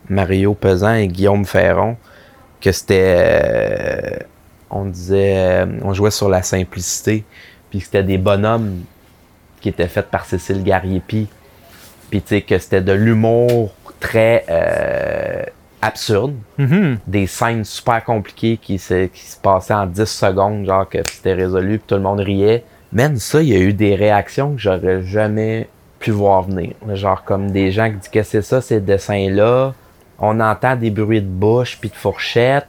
Mario Pesan et Guillaume Ferron, que c'était, on disait, on jouait sur la simplicité, puis que c'était des bonhommes qui étaient faits par Cécile Gariepi, puis tu sais, que c'était de l'humour très euh, absurde, Mhm. des scènes super compliquées qui se, qui se passaient en 10 secondes, genre que c'était résolu, puis tout le monde riait. Man, ça, il y a eu des réactions que j'aurais jamais pu voir venir. Genre comme des gens qui disent que c'est ça, ces dessins-là? On entend des bruits de bouche, puis de fourchette.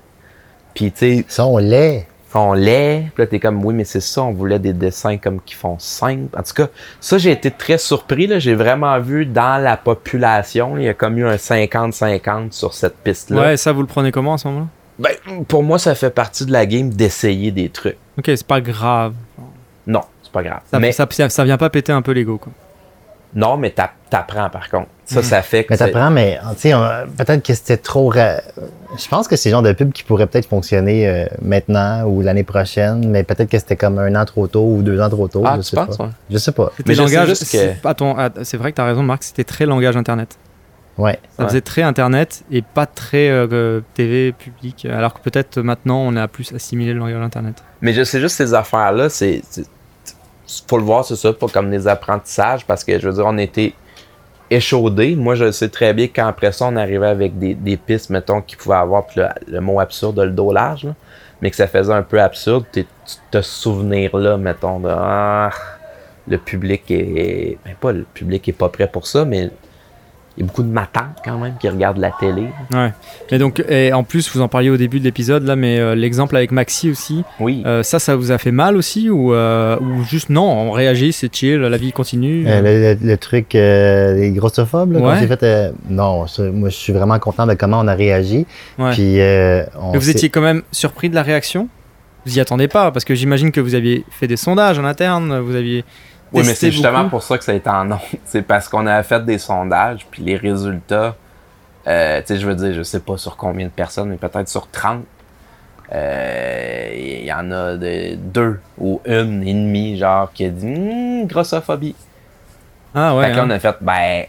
Puis tu sais... Ça, on l'est. On l'est. Puis là, t'es comme, oui, mais c'est ça, on voulait des dessins comme qui font simple. En tout cas, ça, j'ai été très surpris. là. J'ai vraiment vu dans la population, il y a comme eu un 50-50 sur cette piste-là. Ouais, ça vous le prenez comment à ce moment-là Ben, pour moi, ça fait partie de la game d'essayer des trucs. Ok, c'est pas grave. Non, c'est pas grave. Ça, mais ça, ça, ça vient pas péter un peu l'ego quoi. Non, mais t'app- t'apprends par contre. Ça, ça fait que. Mais t'apprends, mais tu sais, on- peut-être que c'était trop. ra- Je pense que c'est le genre de pub qui pourrait peut-être fonctionner euh, maintenant ou l'année prochaine, mais peut-être que c'était comme un an trop tôt ou deux ans trop tôt. Ah, je tu sais penses, pas. ouais? Je sais pas. Mais langage. que- ah, c'est vrai que tu as raison, Marc, c'était très langage internet. Ouais. Ça Ouais. faisait très internet et pas très euh, TV public, alors que peut-être maintenant on a plus assimilé le langage internet. Mais je sais juste ces affaires-là, c'est. Faut le voir, c'est ça, pas comme des apprentissages, parce que je veux dire, on était échaudés. Moi, je sais très bien qu'après ça, on arrivait avec des, pistes, mettons, qui pouvaient avoir, le, mot absurde, le dos large, là, mais que ça faisait un peu absurde. Tu te souvenir-là, mettons, de. Ah, le public est. Ben, pas le public est pas prêt pour ça, mais y a beaucoup de matantes quand même qui regardent la télé. Ouais. Mais donc, et en plus, vous en parliez au début de l'épisode là, mais euh, l'exemple avec Maxi aussi, Oui. euh, ça, ça vous a fait mal aussi ou, euh, ou juste non, on réagit, c'est chill, la vie continue? Euh, le, le- le truc euh, des grossophobes, là, Ouais. s'est fait. euh, non, moi, je suis vraiment content de comment on a réagi. Ouais. Puis, euh, on vous étiez quand même surpris de la réaction? Vous y attendez pas parce que j'imagine que vous aviez fait des sondages en interne, vous aviez. Oui, mais c'est justement beaucoup. pour ça que ça a été en ondes. [LAUGHS] C'est parce qu'on avait fait des sondages, puis les résultats, euh, tu sais, je veux dire, je sais pas sur combien de personnes, mais peut-être sur 30. euh, Il y en a de, deux ou une et demie, genre, qui a dit Hum, grossophobie. Ah ouais. fait que là, hein. on a fait, ben,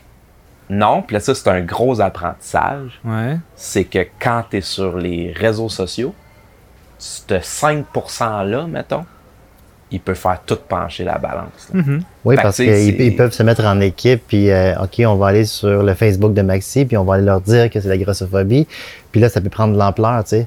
non. Puis là, ça, c'est un gros apprentissage. Ouais. C'est que quand tu es sur les réseaux sociaux, ce 5%-là, mettons, il peut faire tout pencher la balance. Mhm. Oui, parce qu'ils peuvent se mettre en équipe, puis euh, OK, on va aller sur le Facebook de Maxi, puis on va aller leur dire que c'est la grossophobie. Puis là, ça peut prendre de l'ampleur, tu sais.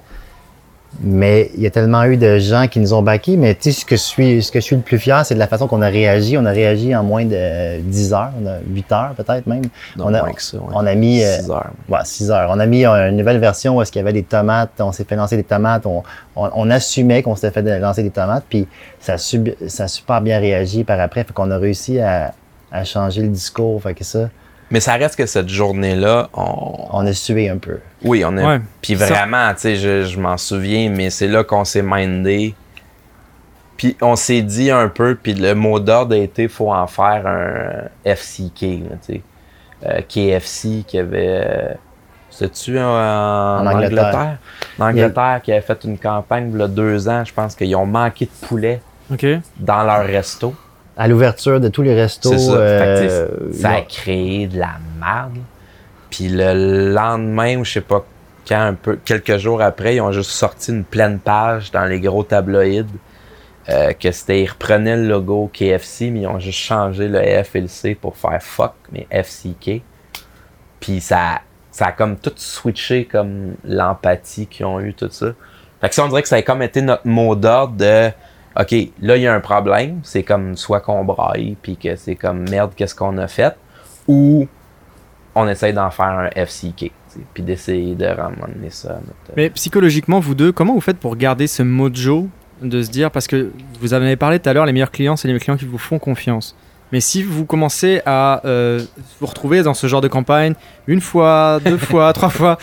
Mais il y a tellement eu de gens qui nous ont baqués, mais tu sais, ce que je suis, ce que je suis le plus fier, c'est de la façon qu'on a réagi. On a réagi en moins de 10 heures, on a 8 heures peut-être même. Non, on, a, moins que ça, ouais. on a mis... euh, Six heures. Ouais, 6 heures. On a mis euh, une nouvelle version où est-ce qu'il y avait des tomates. On s'est fait lancer des tomates. On, on, on assumait qu'on s'était fait lancer des tomates. Puis ça a, sub- ça a super bien réagi par après. Fait qu'on a réussi à, à changer le discours. Fait que ça, Mais ça reste que cette journée-là, on... on a sué un peu. Oui, on a... Ouais. Puis Ça- vraiment, tu sais, je, je m'en souviens, mais c'est là qu'on s'est mindé. Puis on s'est dit un peu, puis le mot d'ordre a été, faut en faire un FCK, là, tu sais. Euh, KFC qui avait... euh, C'est-tu en, en Angleterre. Angleterre? En Angleterre, qui avait fait une campagne, il y a deux ans, je pense qu'ils ont manqué de poulet dans leur resto. À l'ouverture de tous les restos, ça. Euh, ça a créé de la merde. Puis le lendemain, ou je sais pas quand, un peu, quelques jours après, ils ont juste sorti une pleine page dans les gros tabloïds. euh, que c'était, ils reprenaient le logo KFC, mais ils ont juste changé le F et le C pour faire fuck, mais FCK. Puis ça, ça a comme tout switché, comme l'empathie qu'ils ont eu, tout ça. Fait que ça, on dirait que ça a comme été notre mot d'ordre de OK, là, il y a un problème. C'est comme soit qu'on braille, puis que c'est comme merde, qu'est-ce qu'on a fait, ou on essaye d'en faire un FCK, puis d'essayer de ramener ça notre. Mais psychologiquement, vous deux, comment vous faites pour garder ce mojo de se dire, parce que vous avez parlé tout à l'heure, les meilleurs clients, c'est les clients qui vous font confiance. Mais si vous commencez à euh, vous retrouver dans ce genre de campagne une fois, deux [LAUGHS] fois, trois fois,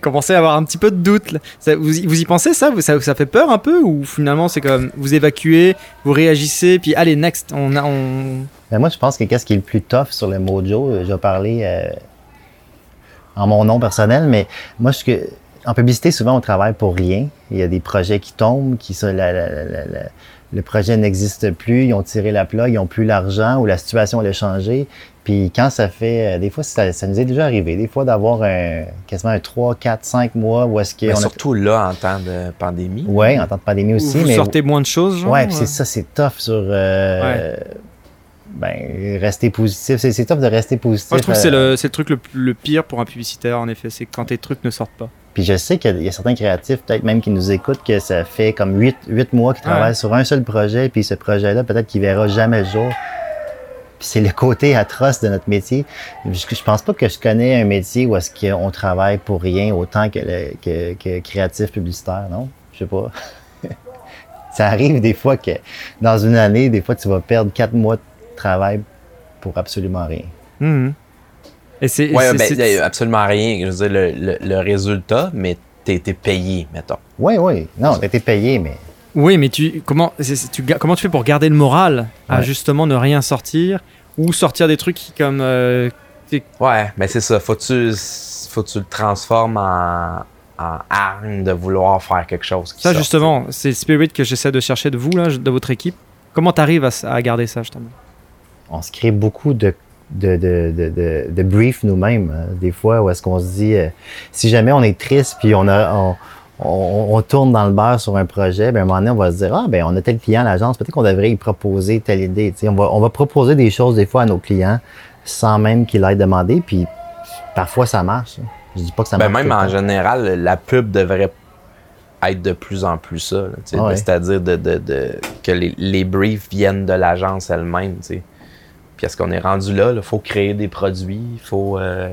commencez à avoir un petit peu de doute. vous, vous y pensez ça, ça Ça fait peur un peu Ou finalement c'est comme vous évacuez, vous réagissez, puis allez, next. Mais moi, je pense que qu'est-ce qui est le plus tough sur le mojo, euh, je vais parler euh, en mon nom personnel, mais moi, en publicité, souvent, on travaille pour rien. Il y a des projets qui tombent, qui la- le projet n'existe plus, ils ont tiré la plug, ils n'ont plus l'argent ou la situation a changé. Puis quand ça fait, euh, des fois, ça, ça nous est déjà arrivé, des fois d'avoir un, quasiment un 3, 4, 5 mois où est-ce qu'on a... surtout là, en temps de pandémie. Ouais, en temps de pandémie aussi. vous mais sortez moins de choses, genre Ouais, puis euh? c'est ça, c'est tough sur. euh, Ben, rester positif. C'est c'est tough de rester positif. Moi, je trouve que c'est euh, le, c'est le truc le, le pire pour un publicitaire, en effet. C'est quand tes trucs ne sortent pas. Puis je sais qu'il y a- il y a certains créatifs, peut-être même qui nous écoutent, que ça fait comme huit, huit mois qu'ils travaillent Ouais. sur un seul projet, puis ce projet-là, peut-être qu'il verra jamais le jour. Puis c'est le côté atroce de notre métier. Je, je pense pas que je connais un métier où est-ce qu'on travaille pour rien autant que, le, que, que créatif publicitaire, non? Je sais pas. [LAUGHS] ça arrive des fois que dans une année, des fois, tu vas perdre quatre mois de travail pour absolument rien. Mhm. Et c'est. Ouais, c'est- ben, absolument rien. Je veux dire, le, le- le résultat, mais t'as été payé, mettons. Oui, oui. Non, t'as été payé, mais Oui, mais tu comment tu comment tu fais pour garder le moral à justement ne rien sortir Ou sortir des trucs qui, comme. euh, Ouais, mais c'est ça. Faut que tu, faut que tu le transformes en, en hargne de vouloir faire quelque chose. qui ça, sorte. justement, c'est le spirit que j'essaie de chercher de vous, là, de votre équipe. Comment t'arrives à, s- à garder ça, justement? on se crée beaucoup de, de, de, de, de, briefs nous-mêmes. hein. Des fois, où est-ce qu'on se dit, euh, si jamais on est triste puis on, a, on, on, on tourne dans le beurre sur un projet, ben, à un moment donné, on va se dire, ah, ben, on a tel client à l'agence, peut-être qu'on devrait y proposer telle idée. On, va, on va proposer des choses, des fois, à nos clients sans même qu'ils l'aient demandé, puis parfois, ça marche. hein. Je dis pas que ça Ben, marche. même en temps. général, la pub devrait être de plus en plus ça. Ah ouais. C'est-à-dire de, de- de- que les, les briefs viennent de l'agence elle-même. Puis est-ce qu'on est rendu là? Il faut créer des produits, il faut. euh,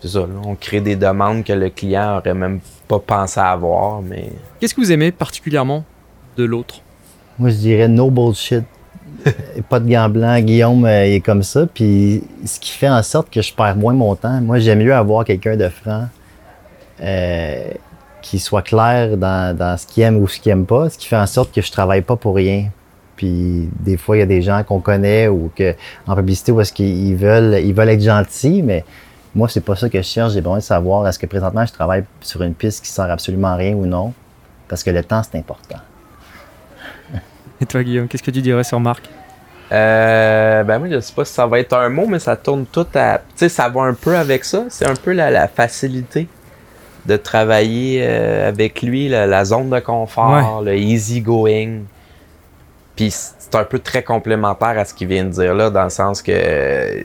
c'est ça, là, on crée des demandes que le client aurait même pas pensé avoir, mais. Qu'est-ce que vous aimez particulièrement de l'autre? Moi, je dirais no bullshit. [LAUGHS] pas de gants blancs. Guillaume, euh, il est comme ça. Puis ce qui fait en sorte que je perds moins mon temps. Moi, j'aime mieux avoir quelqu'un de franc euh, qui soit clair dans, dans ce qu'il aime ou ce qu'il aime pas. Ce qui fait en sorte que je travaille pas pour rien. Puis des fois, il y a des gens qu'on connaît ou que en publicité où est-ce qu'ils veulent, ils veulent être gentils, mais moi, c'est pas ça que je cherche. J'ai besoin de savoir est-ce que présentement je travaille sur une piste qui sert absolument à rien ou non? Parce que le temps, c'est important. Et toi, Guillaume, qu'est-ce que tu dirais sur Marc? Euh, ben moi, je sais pas si ça va être un mot, mais ça tourne tout à. Tu sais, ça va un peu avec ça. C'est un peu la, la facilité de travailler euh, avec lui, la, la zone de confort, le easy going. Puis c'est un peu très complémentaire à ce qu'il vient de dire là, dans le sens que euh,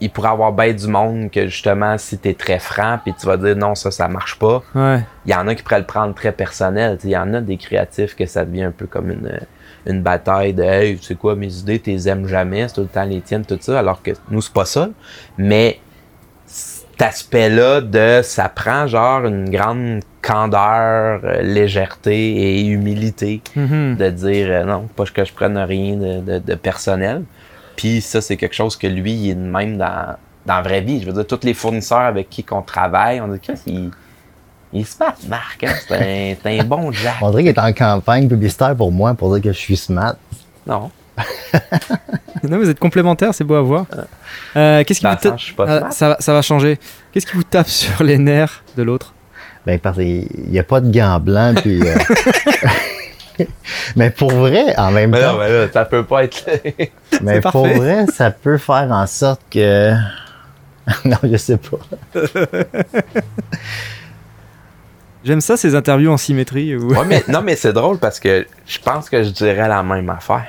il pourrait avoir bien du monde que justement, si tu es très franc, puis tu vas dire non, ça, ça marche pas. Ouais. Il y en a qui pourraient le prendre très personnel. Il y en a des créatifs que ça devient un peu comme une, une bataille de Hey, tu sais quoi, mes idées, tu les aimes jamais, c'est tout le temps les tiennes, tout ça. Alors que nous, c'est pas ça. Mais cet aspect-là de ça prend genre une grande candeur, euh, légèreté et humilité Mhm. de dire euh, non, pas que je prenne rien de, de- de personnel. Puis ça, c'est quelque chose que lui, il est de même dans, dans la vraie vie. Je veux dire, tous les fournisseurs avec qui qu'on travaille, on dit que il, il se bat, Marc. Hein? C'est un, [LAUGHS] c'est un bon Jack. On dirait qu'il est en campagne publicitaire pour moi pour dire que je suis smart. Non. Non, vous êtes complémentaires, c'est beau à voir. Euh, Qu'est-ce qui vous ta- sens, je suis pas Ah, smart. ça, va- ça va changer. Qu'est-ce qui vous tape [LAUGHS] sur les nerfs de l'autre? Ben, parce qu'il n'y a pas de gants blancs, puis. euh, [LAUGHS] mais pour vrai, en même Mais temps. non, mais là, ça peut pas être. [LAUGHS] mais pour parfait. vrai, ça peut faire en sorte que. [LAUGHS] non, je sais pas. J'aime ça, ces interviews en symétrie. Où... Ouais, mais, non, mais c'est drôle parce que je pense que je dirais la même affaire.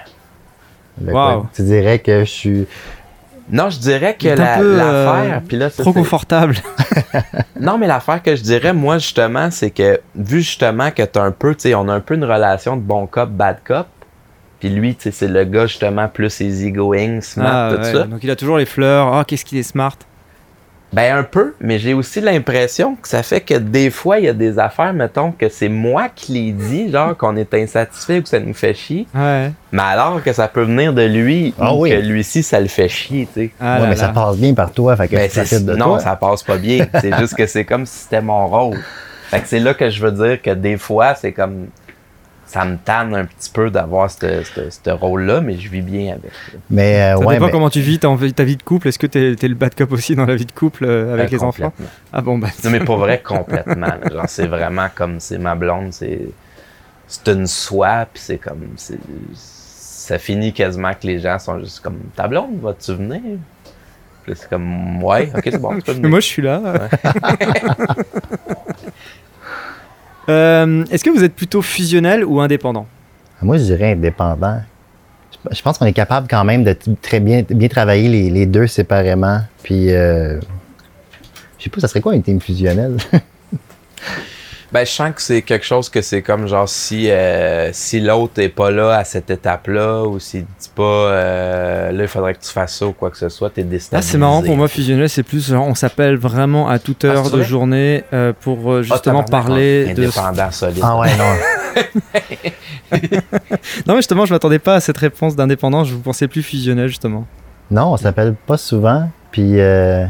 Ben, Wow. Tu dirais que je suis. Non, je dirais que la- l'affaire. euh, là, ça, Trop confortable. [LAUGHS] Non, mais l'affaire que je dirais, moi, justement, c'est que vu justement que t'as un peu, tu sais, on a un peu une relation de bon cop, bad cop. Puis lui, tu sais, c'est le gars, justement, plus easy going, smart, Ah, tout ouais, ça. Donc il a toujours les fleurs. Oh, qu'est-ce qu'il est smart. Ben, un peu, mais j'ai aussi l'impression que ça fait que des fois, il y a des affaires, mettons, que c'est moi qui les dis, genre qu'on est insatisfait ou que ça nous fait chier. Ouais. Mais alors que ça peut venir de lui Ah ou oui. que lui-ci, ça le fait chier, tu sais. Ah ouais, là mais ça passe bien par toi, fait que Ben, ça de non, toi. ça passe pas bien. [LAUGHS] C'est juste que c'est comme si c'était mon rôle. Fait que c'est là que je veux dire que des fois, c'est comme. Ça me tanne un petit peu d'avoir ce rôle-là, mais je vis bien avec. Mais euh, Ça ouais, dépend mais- comment tu vis ta, ta vie de couple. Est-ce que t'es es le bad cop aussi dans la vie de couple euh, avec Ben, les enfants? Ah bon, bah. Non, mais pour vrai, complètement. [LAUGHS] Genre, c'est vraiment comme c'est ma blonde, c'est. C'est une soie, puis c'est comme. c'est- Ça finit quasiment que les gens sont juste comme Ta blonde, vas-tu venir? Puis c'est comme Ouais, ok, c'est bon, tu [LAUGHS] Mais moi, je suis là. [LAUGHS] Euh, Est-ce que vous êtes plutôt fusionnel ou indépendant? Moi, je dirais indépendant. Je- pense qu'on est capable quand même de très bien, bien travailler les, les deux séparément. Puis, euh, je sais pas, ça serait quoi une team fusionnelle? [LAUGHS] Ben, je sens que c'est quelque chose que c'est comme genre si, euh, si l'autre est pas là à cette étape-là ou s'il dit pas euh, là, il faudrait que tu fasses ça ou quoi que ce soit, t'es déstabilisé. Ah, c'est marrant pour moi, fusionnel, c'est plus genre on s'appelle vraiment à toute heure c'est de journée euh, pour Ah, justement parler de. Indépendant, solide. ah ouais, non. [LAUGHS] Non, mais justement, je m'attendais pas à cette réponse d'indépendant. Je vous pensais plus fusionnel, justement. Non, on s'appelle pas souvent. Puis, euh,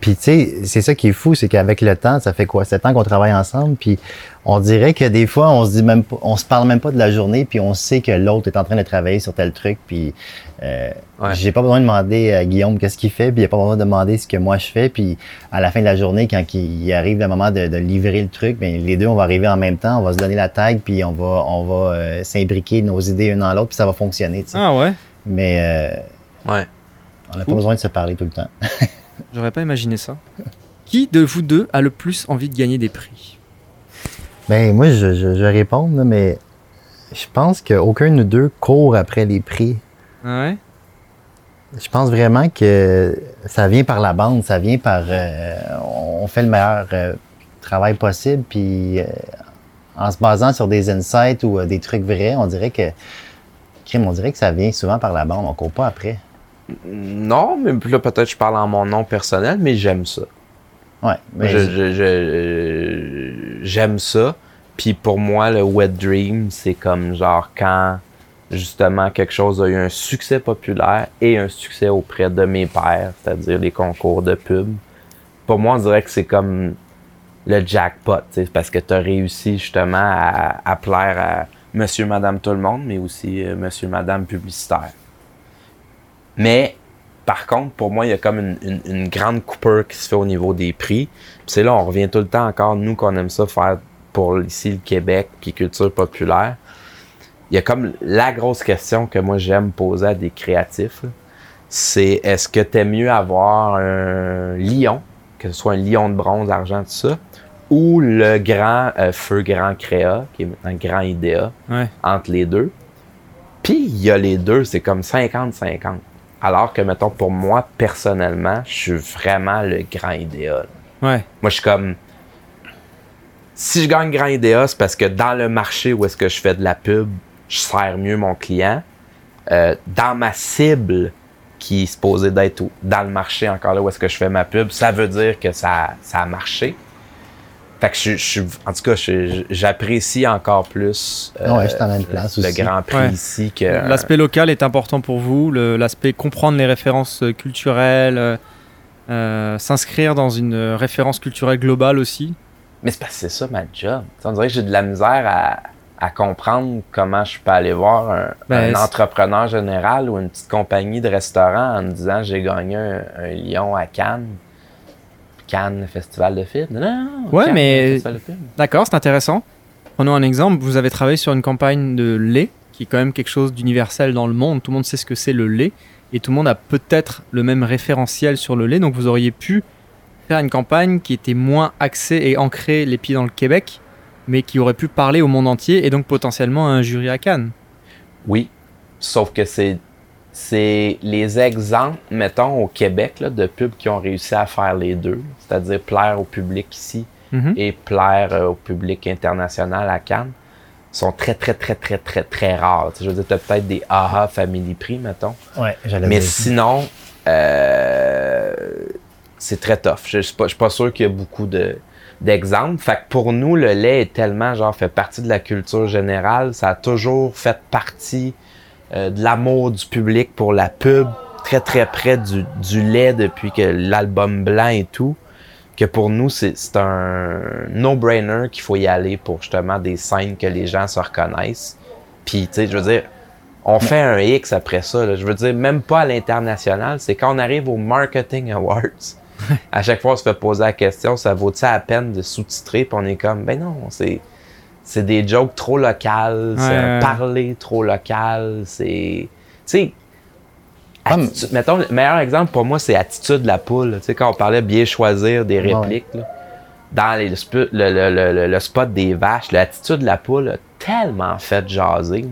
Puis tu sais, c'est ça qui est fou, c'est qu'avec le temps, ça fait quoi, sept ans qu'on travaille ensemble, puis on dirait que des fois, on se dit même pas, on se parle même pas de la journée, puis on sait que l'autre est en train de travailler sur tel truc, puis euh, j'ai pas besoin de demander à Guillaume qu'est-ce qu'il fait, puis il a pas besoin de demander ce que moi je fais, puis à la fin de la journée, quand il arrive le moment de, de livrer le truc, ben les deux on va arriver en même temps, on va se donner la tag, puis on va on va euh, s'imbriquer nos idées une dans l'autre, puis ça va fonctionner. tu sais. Ah ouais? Mais euh, Ouais. on n'a pas besoin de se parler tout le temps. [LAUGHS] J'aurais pas imaginé ça. Qui de vous deux a le plus envie de gagner des prix? Ben moi je, je, je vais répondre, là, mais je pense qu'aucun de nous deux court après les prix. Ah ouais? Je pense vraiment que ça vient par la bande, ça vient par euh, on fait le meilleur euh, travail possible, puis euh, en se basant sur des insights ou des trucs vrais, on dirait que on dirait que ça vient souvent par la bande, on court pas après. Non, mais là, peut-être je parle en mon nom personnel, mais j'aime ça. Ouais, mais Je- J'aime ça. Puis pour moi, le wet dream, c'est comme genre quand justement quelque chose a eu un succès populaire et un succès auprès de mes pairs, c'est-à-dire les concours de pub. Pour moi, on dirait que c'est comme le jackpot, parce que tu as réussi justement à, à plaire à monsieur, madame, tout le monde, mais aussi euh, monsieur, madame publicitaire. Mais par contre, pour moi, il y a comme une, une- une grande coupure qui se fait au niveau des prix. Puis c'est là, on revient tout le temps encore, nous, qu'on aime ça faire pour ici le Québec, puis culture populaire. Il y a comme la grosse question que moi j'aime poser à des créatifs. C'est est-ce que tu mieux avoir un lion, que ce soit un lion de bronze, argent, tout ça, ou le grand euh, feu grand créa, qui est maintenant grand idéa, Ouais. entre les deux? Puis il y a les deux, c'est comme 50-50. Alors que, mettons, pour moi, personnellement, je suis vraiment le grand idéal. Ouais. Moi, je suis comme. Si je gagne grand idéal, c'est parce que dans le marché où est-ce que je fais de la pub, je sers mieux mon client. Euh, dans ma cible qui est supposée d'être dans le marché encore là où est-ce que je fais ma pub, ça veut dire que ça, ça a marché. Fait que je, en tout cas, j'apprécie encore plus euh, Ouais, je suis en même place le aussi. Grand Prix Ouais. ici que. L'aspect local est important pour vous, le- l'aspect comprendre les références euh, culturelles, euh, euh, s'inscrire dans une euh, référence culturelle globale aussi. Mais c'est parce que c'est ça ma job. Tu sais, on dirait que j'ai de la misère à, à comprendre comment je peux aller voir un, Ben, un entrepreneur général ou une petite compagnie de restaurant en me disant j'ai gagné un, un lion à Cannes. Cannes, festival de film. Non, non, non, Ouais, Cannes, mais-. D'accord, c'est intéressant. Prenons un exemple, vous avez travaillé sur une campagne de lait, qui est quand même quelque chose d'universel dans le monde. Tout le monde sait ce que c'est le lait, et tout le monde a peut-être le même référentiel sur le lait, donc vous auriez pu faire une campagne qui était moins axée et ancrée les pieds dans le Québec, mais qui aurait pu parler au monde entier, et donc potentiellement à un jury à Cannes. Oui, sauf que c'est c'est les exemples, mettons, au Québec, là, de pubs qui ont réussi à faire les deux, c'est-à-dire plaire au public ici Mhm. et plaire euh, au public international à Cannes, sont très, très, très, très, très, très rares. Je veux dire, tu as peut-être des AHA Family Prix, mettons. Ouais, j'allais Mais dire. sinon, euh, c'est très tough. Je ne suis, pas- je suis pas sûr qu'il y a beaucoup de d'exemples. Fait que pour nous, le lait est tellement genre fait partie de la culture générale. Ça a toujours fait partie euh, de l'amour du public pour la pub, très très près du, du lait depuis que l'album blanc et tout. Que pour nous, c'est c'est un no-brainer qu'il faut y aller pour justement des scènes que les gens se reconnaissent. Puis, tu sais, je veux dire, on fait un X après ça. là. Je veux dire, même pas à l'international. C'est quand on arrive aux Marketing Awards. à chaque fois, on se fait poser la question, ça vaut-il la peine de sous-titrer? Puis on est comme, ben non, c'est, c'est des jokes trop locales, c'est Ouais, un ouais. parler trop local, c'est... Tu sais, Comme- attitude- mettons, le meilleur exemple pour moi, c'est Attitude la poule. Tu sais, quand on parlait bien choisir des Ouais, répliques, là, dans les, le, spu- le, le- le- le- le spot des vaches, l'attitude de la poule a tellement fait jaser. là.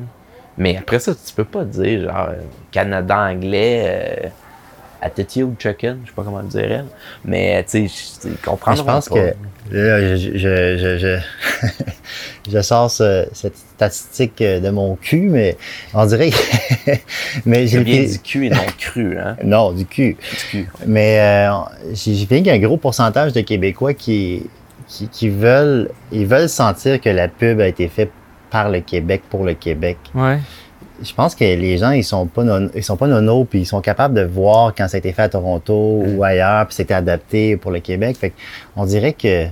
Mais après ça, tu peux pas dire genre Canada anglais, euh, attitude chicken, je sais pas comment le dire elle. Mais tu sais, comprends. Je pense que là, je, je, je, je, [LAUGHS] je sors ce- cette statistique euh, de mon cul, mais on dirait que. [LAUGHS] mais j'ai bien du cul et non cru, hein? [LAUGHS] Non, du cul. Mais euh, j'ai j'ai bien qu'il y a un gros pourcentage de Québécois qui, qui, qui veulent ils veulent sentir que la pub a été faite par le Québec pour le Québec. Ouais. Je pense que les gens, ils sont pas non, ils sont pas nono, puis ils sont capables de voir quand ça a été fait à Toronto ou ailleurs, puis c'était adapté pour le Québec. Fait on dirait que,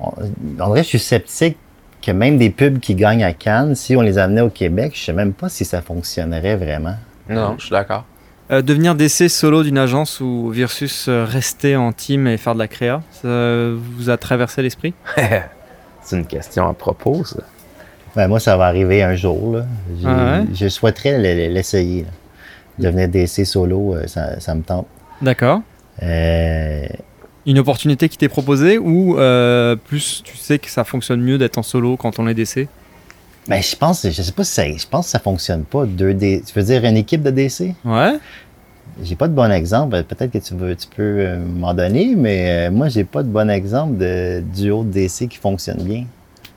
on, on dirait que je suis sceptique que même des pubs qui gagnent à Cannes, si on les amenait au Québec, je sais même pas si ça fonctionnerait vraiment. Non, je suis d'accord. Euh, devenir DC solo d'une agence ou versus euh, rester en team et faire de la créa, ça vous a traversé l'esprit? [LAUGHS] C'est une question à propos, ça. Ben, moi, ça va arriver un jour. Là. Ah ouais? Je souhaiterais l'essayer. Devenir DC solo, euh, ça, ça me tente. D'accord. Euh, Une opportunité qui t'est proposée ou euh, plus tu sais que ça fonctionne mieux d'être en solo quand on est DC ben, je pense, je sais pas si ça, je pense que ça fonctionne pas. 2D, tu veux dire une équipe de DC? Ouais. J'ai pas de bon exemple. Peut-être que tu, veux, tu peux m'en donner, mais moi, j'ai pas de bon exemple de duo de DC qui fonctionne bien.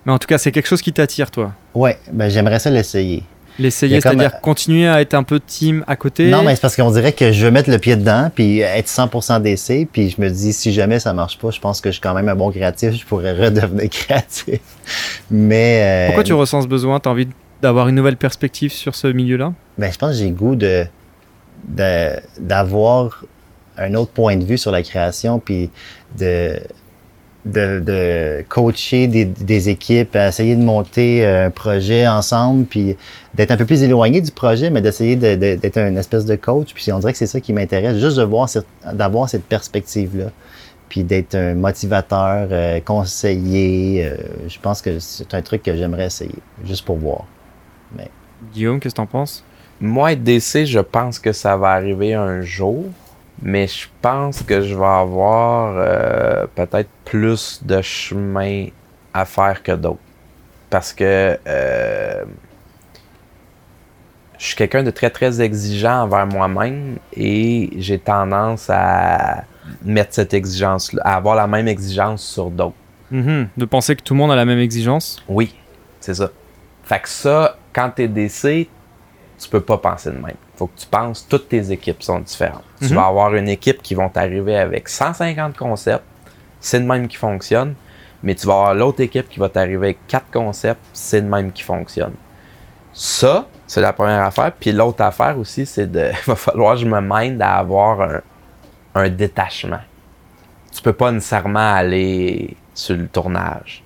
Mais en tout cas, c'est quelque chose qui t'attire, toi. Ouais, ben, j'aimerais ça l'essayer. L'essayer, comme c'est-à-dire continuer à être un peu team à côté? Non, mais c'est parce qu'on dirait que je veux mettre le pied dedans, puis être 100% DC, puis je me dis, si jamais ça marche pas, je pense que je suis quand même un bon créatif, je pourrais [LAUGHS] redevenir créatif. Mais... euh, Pourquoi tu ressens ce besoin? T'as envie d'avoir une nouvelle perspective sur ce milieu-là? Ben, je pense que j'ai goût de- d'avoir un autre point de vue sur la création, puis de, de, de coacher des, des équipes, à essayer de monter un projet ensemble, puis d'être un peu plus éloigné du projet, mais d'essayer de- de- d'être une espèce de coach. Puis on dirait que c'est ça qui m'intéresse, juste de voir cette- d'avoir cette perspective-là, puis d'être un motivateur, euh, conseiller. euh, je pense que c'est un truc que j'aimerais essayer, juste pour voir. Mais Guillaume, qu'est-ce que t'en penses? Moi, être DC, je pense que ça va arriver un jour, mais je pense que je vais avoir euh, peut-être plus de chemin à faire que d'autres. Parce que euh, je suis quelqu'un de très, très exigeant envers moi-même et j'ai tendance à mettre cette exigence-là, à avoir la même exigence sur d'autres. Mhm. De penser que tout le monde a la même exigence? Oui, c'est ça. Fait que ça, quand t'es DC, tu peux pas penser de même. Faut que tu penses, toutes tes équipes sont différentes. Mhm. Tu vas avoir une équipe qui vont t'arriver avec 150 concepts, c'est le même qui fonctionne, mais tu vas avoir l'autre équipe qui va t'arriver avec 4 concepts, c'est le même qui fonctionne. Ça, c'est la première affaire. Puis l'autre affaire aussi, c'est de. Il [LAUGHS] va falloir que je me mind à avoir un, un détachement. Tu peux pas nécessairement aller sur le tournage.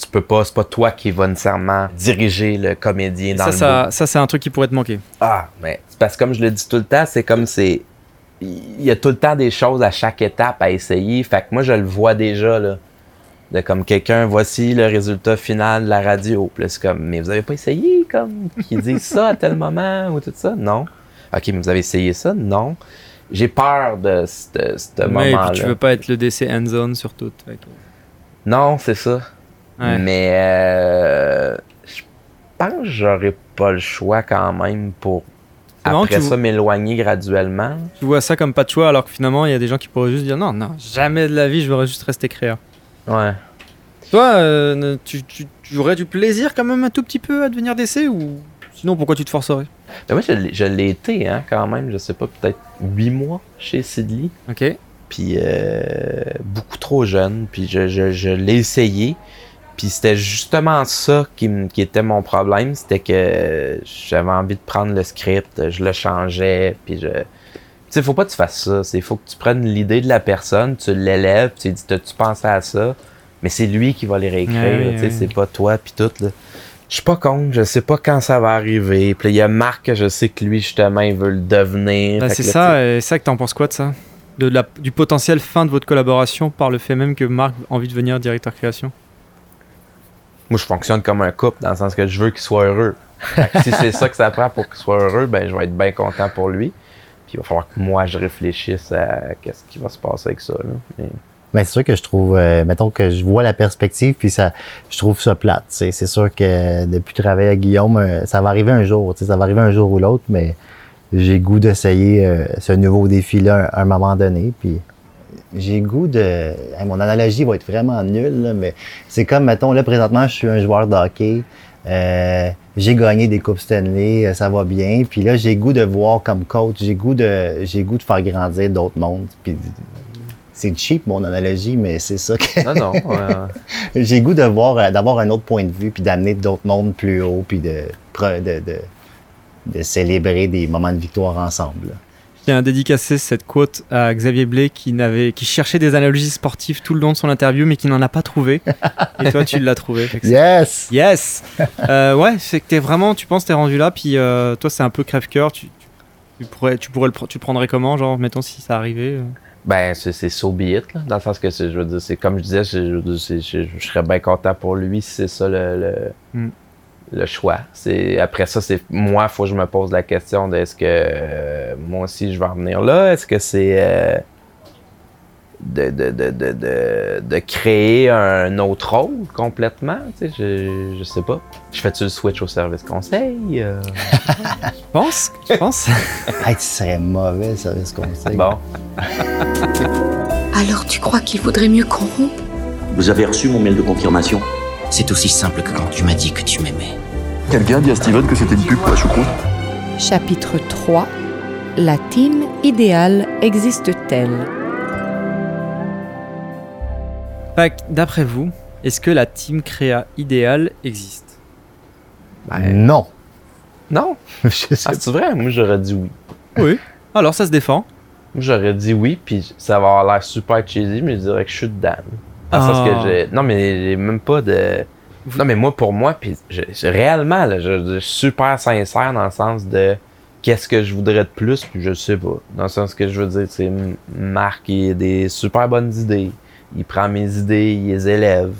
Tu peux pas, c'est pas toi qui va nécessairement diriger le comédien dans Ça, le ça, ça c'est un truc qui pourrait te manquer. Ah, mais c'est parce que comme je le dis tout le temps, c'est comme c'est. Il y a tout le temps des choses à chaque étape à essayer. Fait que moi, je le vois déjà, là. De comme quelqu'un, voici le résultat final de la radio. Puis c'est comme, mais vous avez pas essayé, comme, qu'ils disent ça à tel moment ou tout ça? Non. Ok, mais vous avez essayé ça? Non. J'ai peur de ce ce Mais moment-là. puis tu veux pas être le DC end-zone sur tout. Non, c'est ça. Ouais. Mais euh, je pense que j'aurais pas le choix quand même pour après ça m'éloigner graduellement. Tu vois ça comme pas de choix alors que finalement il y a des gens qui pourraient juste dire non, non, jamais de la vie je voudrais juste rester créa. Ouais. Toi, euh, tu, tu, tu aurais du plaisir quand même un tout petit peu à devenir DC ou sinon pourquoi tu te forcerais? Ben moi, je l'ai- été hein, quand même, je sais pas, peut-être huit mois chez Sidley. Ok. Puis euh, beaucoup trop jeune. Puis je, je, je l'ai essayé. Puis c'était justement ça qui, était mon problème. C'était que j'avais envie de prendre le script, je le changeais. Puis je. Tu sais, faut pas que tu fasses ça. Il faut que tu prennes l'idée de la personne, tu l'élèves, tu dis T'as-tu pensé à ça? Mais c'est lui qui va les réécrire. Tu sais, ouais. C'est pas toi, puis tout. Là. Je suis pas contre, je sais pas quand ça va arriver. Puis il y a Marc, que je sais que lui, justement, il veut le devenir. Fait c'est ça, et c'est ça que t'en penses quoi de ça? De la, Du potentiel fin de votre collaboration par le fait même que Marc a envie de devenir directeur création? Moi, je fonctionne comme un couple dans le sens que je veux qu'il soit heureux. Si c'est ça que ça prend pour qu'il soit heureux, ben je vais être bien content pour lui. Puis il va falloir que moi, je réfléchisse à qu'est-ce qui va se passer avec ça. Mais- Ben, c'est sûr que je trouve, euh, mettons que je vois la perspective, puis ça, je trouve ça plate. C'est sûr que depuis travailler avec Guillaume, euh, ça va arriver un jour. Ça va arriver un jour ou l'autre, mais j'ai goût d'essayer euh, ce nouveau défi-là à un moment donné. Puis j'ai goût de. hey, mon analogie va être vraiment nulle, là, mais c'est comme, mettons, là, présentement, je suis un joueur de hockey. Euh, j'ai gagné des coupes Stanley, euh, ça va bien. Puis là, j'ai goût de voir comme coach, j'ai goût de, j'ai goût de faire grandir d'autres mondes. Puis c'est cheap mon analogie, mais c'est ça que Non, non. ouais. [LAUGHS] j'ai goût de voir, euh, d'avoir un autre point de vue, puis d'amener d'autres mondes plus haut, puis de, de, de, de célébrer des moments de victoire ensemble. là. À dédicacer cette quote à Xavier Blé qui, n'avait, qui cherchait des analogies sportives tout le long de son interview mais qui n'en a pas trouvé. Et toi, tu l'as trouvé. Yes! Yes Euh, Ouais, c'est que t'es vraiment, tu penses, t'es rendu là, puis euh, toi, c'est un peu crève-cœur. Tu, tu, tu pourrais, tu pourrais le, tu le prendrais comment, genre, mettons, si ça arrivait euh? Ben, c'est c'est so be it, là, dans le sens que, c'est- je veux dire, c'est comme je disais, je, je veux dire, c'est- je- je serais bien content pour lui si c'est ça le, le, Mm. Le choix. C'est Après ça, c'est moi, faut que je me pose la question de est-ce que euh, moi aussi je vais en venir là? Est-ce que c'est euh, de, de, de, de, de, de créer un autre rôle complètement? Tu sais, je, je sais pas. Je fais-tu le switch au service conseil? Euh, [LAUGHS] Tu penses Tu penses [LAUGHS] Hey, tu serais mauvais, ça, ce conseil. bon. [LAUGHS] Alors tu crois qu'il vaudrait mieux qu'on rompe? Vous avez reçu mon mail de confirmation? C'est aussi simple que quand tu m'as dit que tu m'aimais. Quelqu'un dit à Steven que c'était une pub pour la choucroute Chapitre 3 La team idéale existe-t-elle? D'après vous, est-ce que la team créa idéale existe? Non. Non? [LAUGHS] Sais Ah, c'est vrai? Moi, j'aurais dit oui. Oui. Alors, ça se défend. Moi, J'aurais dit oui, puis ça va avoir l'air super cheesy, mais je dirais que je suis dedans. Dans le sens Ah. que j'ai. Non, mais j'ai même pas de. Non, mais moi, pour moi, puis je- je- réellement, là, je, suis super sincère dans le sens de qu'est-ce que je voudrais de plus, puis je sais pas. Dans le sens que je veux dire, c'est Marc, il a des super bonnes idées. Il prend mes idées, il les élève.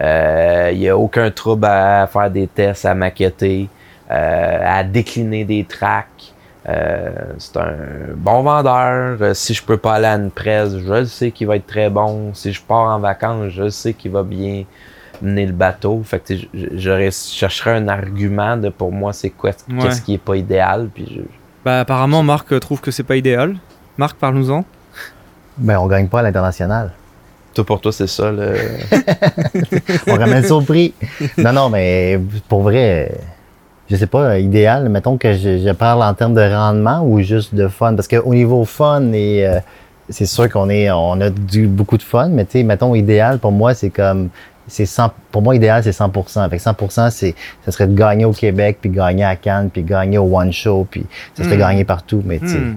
Euh, il n'y a aucun trouble à faire des tests, à maqueter, euh, à décliner des tracks. Euh, c'est un bon vendeur. Euh, si je peux pas aller à une presse, je le sais qu'il va être très bon. Si je pars en vacances, je sais qu'il va bien mener le bateau. Fait que je, chercherais un argument de pour moi c'est quoi Ouais. qu'est-ce qui est pas idéal. Puis je- Bah, apparemment, Marc euh, trouve que c'est pas idéal. Marc, parle-nous-en. Ben, on gagne pas à l'international. toi pour toi c'est ça le. [LAUGHS] on ramène ça au prix. Non, non, mais pour vrai, je sais pas, idéal, mettons que je, je parle en termes de rendement ou juste de fun? Parce qu'au niveau fun, et euh, c'est sûr qu'on est, on a du, beaucoup de fun, mais tu sais, mettons idéal, pour moi, c'est comme, c'est 100, pour moi, idéal, c'est 100%. Fait que 100%, c'est, ça serait de gagner au Québec, puis gagner à Cannes, puis gagner au One Show, puis ça serait Hmm. gagner partout, mais tu sais. Hmm.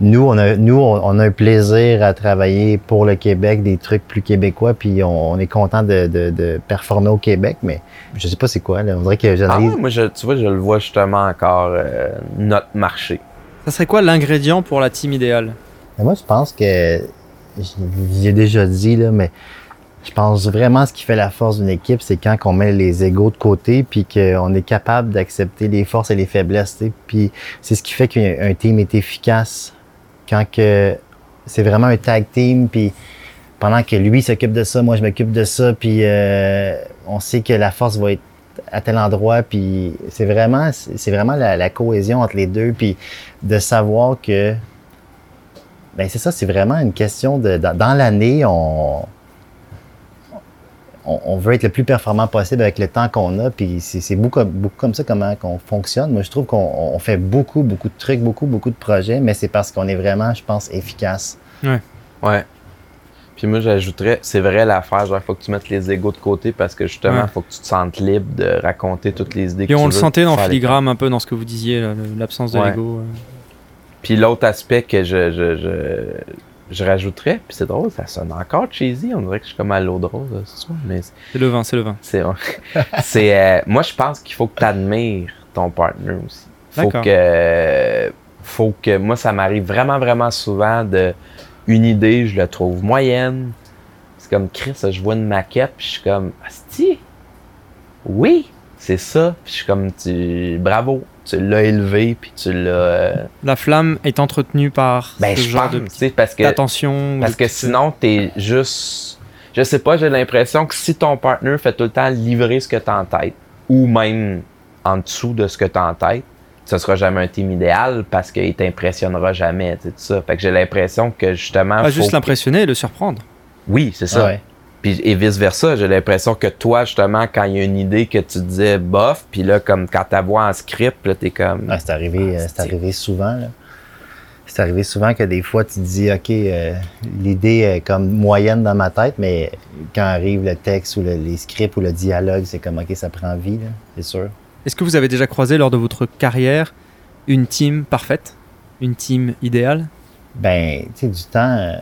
Nous, on a, nous, on a un plaisir à travailler pour le Québec, des trucs plus québécois, puis on, on est content de, de, de performer au Québec, mais je sais pas c'est quoi. Là. On dirait que Ah ouais, moi je, tu vois je le vois justement encore euh, notre marché. Ça serait quoi l'ingrédient pour la team idéale? Mais moi, je pense que j'ai déjà dit là, mais je pense vraiment ce qui fait la force d'une équipe, c'est quand on met les égaux de côté, puis qu'on est capable d'accepter les forces et les faiblesses. Puis c'est ce qui fait qu'un un team est efficace quand que c'est vraiment un tag team, puis pendant que lui s'occupe de ça, moi je m'occupe de ça, puis euh, on sait que la force va être à tel endroit, puis c'est vraiment, c'est vraiment la, cohésion entre les deux, puis de savoir que ben c'est ça, c'est vraiment une question de dans, dans l'année, on, on on veut être le plus performant possible avec le temps qu'on a, puis c'est beaucoup, beaucoup comme ça comment qu'on fonctionne. Moi, je trouve qu'on on fait beaucoup, beaucoup de trucs, beaucoup, beaucoup de projets, mais c'est parce qu'on est vraiment, je pense, efficace. Ouais. Ouais. Puis moi, j'ajouterais, c'est vrai l'affaire, genre, faut que tu mettes les égaux de côté parce que justement, Ouais. faut que tu te sentes libre de raconter toutes les idées que Et tu on veux. le sentait dans Filigrane un peu dans ce que vous disiez, l'absence de Ouais. l'ego. euh. Puis l'autre aspect que je, je, je, je rajouterais, puis c'est drôle, ça sonne encore cheesy, on dirait que je suis comme à l'eau de rose là, ce soir, mais C'est le vin, c'est le vin. c'est [LAUGHS] c'est euh, moi je pense qu'il faut que tu admires ton partner aussi. Faut que faut que moi ça m'arrive vraiment vraiment souvent de une idée, je la trouve moyenne. C'est comme Chris, je vois une maquette puis je suis comme Asti? Oui, c'est ça. Puis je suis comme tu bravo, tu l'as élevé puis tu l'as euh, La flamme est entretenue par ben, ce je genre pense, de tu sais, parce que attention. parce que sinon, t'es juste. Je sais pas, j'ai l'impression que si ton partner fait tout le temps livrer ce que t'as en tête, ou même en dessous de ce que t'as en tête, ce sera jamais un team idéal parce qu'il t'impressionnera jamais, tu sais, tout ça. Fait que j'ai l'impression que justement. Pas faut juste que- l'impressionner et le surprendre. Oui, c'est ça. Ah ouais. Puis, et vice versa, j'ai l'impression que toi, justement, quand il y a une idée que tu disais bof, puis là, comme quand ta voix en script, là, t'es comme. Ah, c'est arrivé, euh, c'est arrivé souvent. là. C'est arrivé souvent que des fois, tu te dis, OK, euh, l'idée est comme moyenne dans ma tête, mais quand arrive le texte ou le- les scripts ou le dialogue, c'est comme, OK, ça prend vie, là, c'est sûr. Est-ce que vous avez déjà croisé lors de votre carrière une team parfaite, une team idéale? Ben, tu sais, du temps, euh,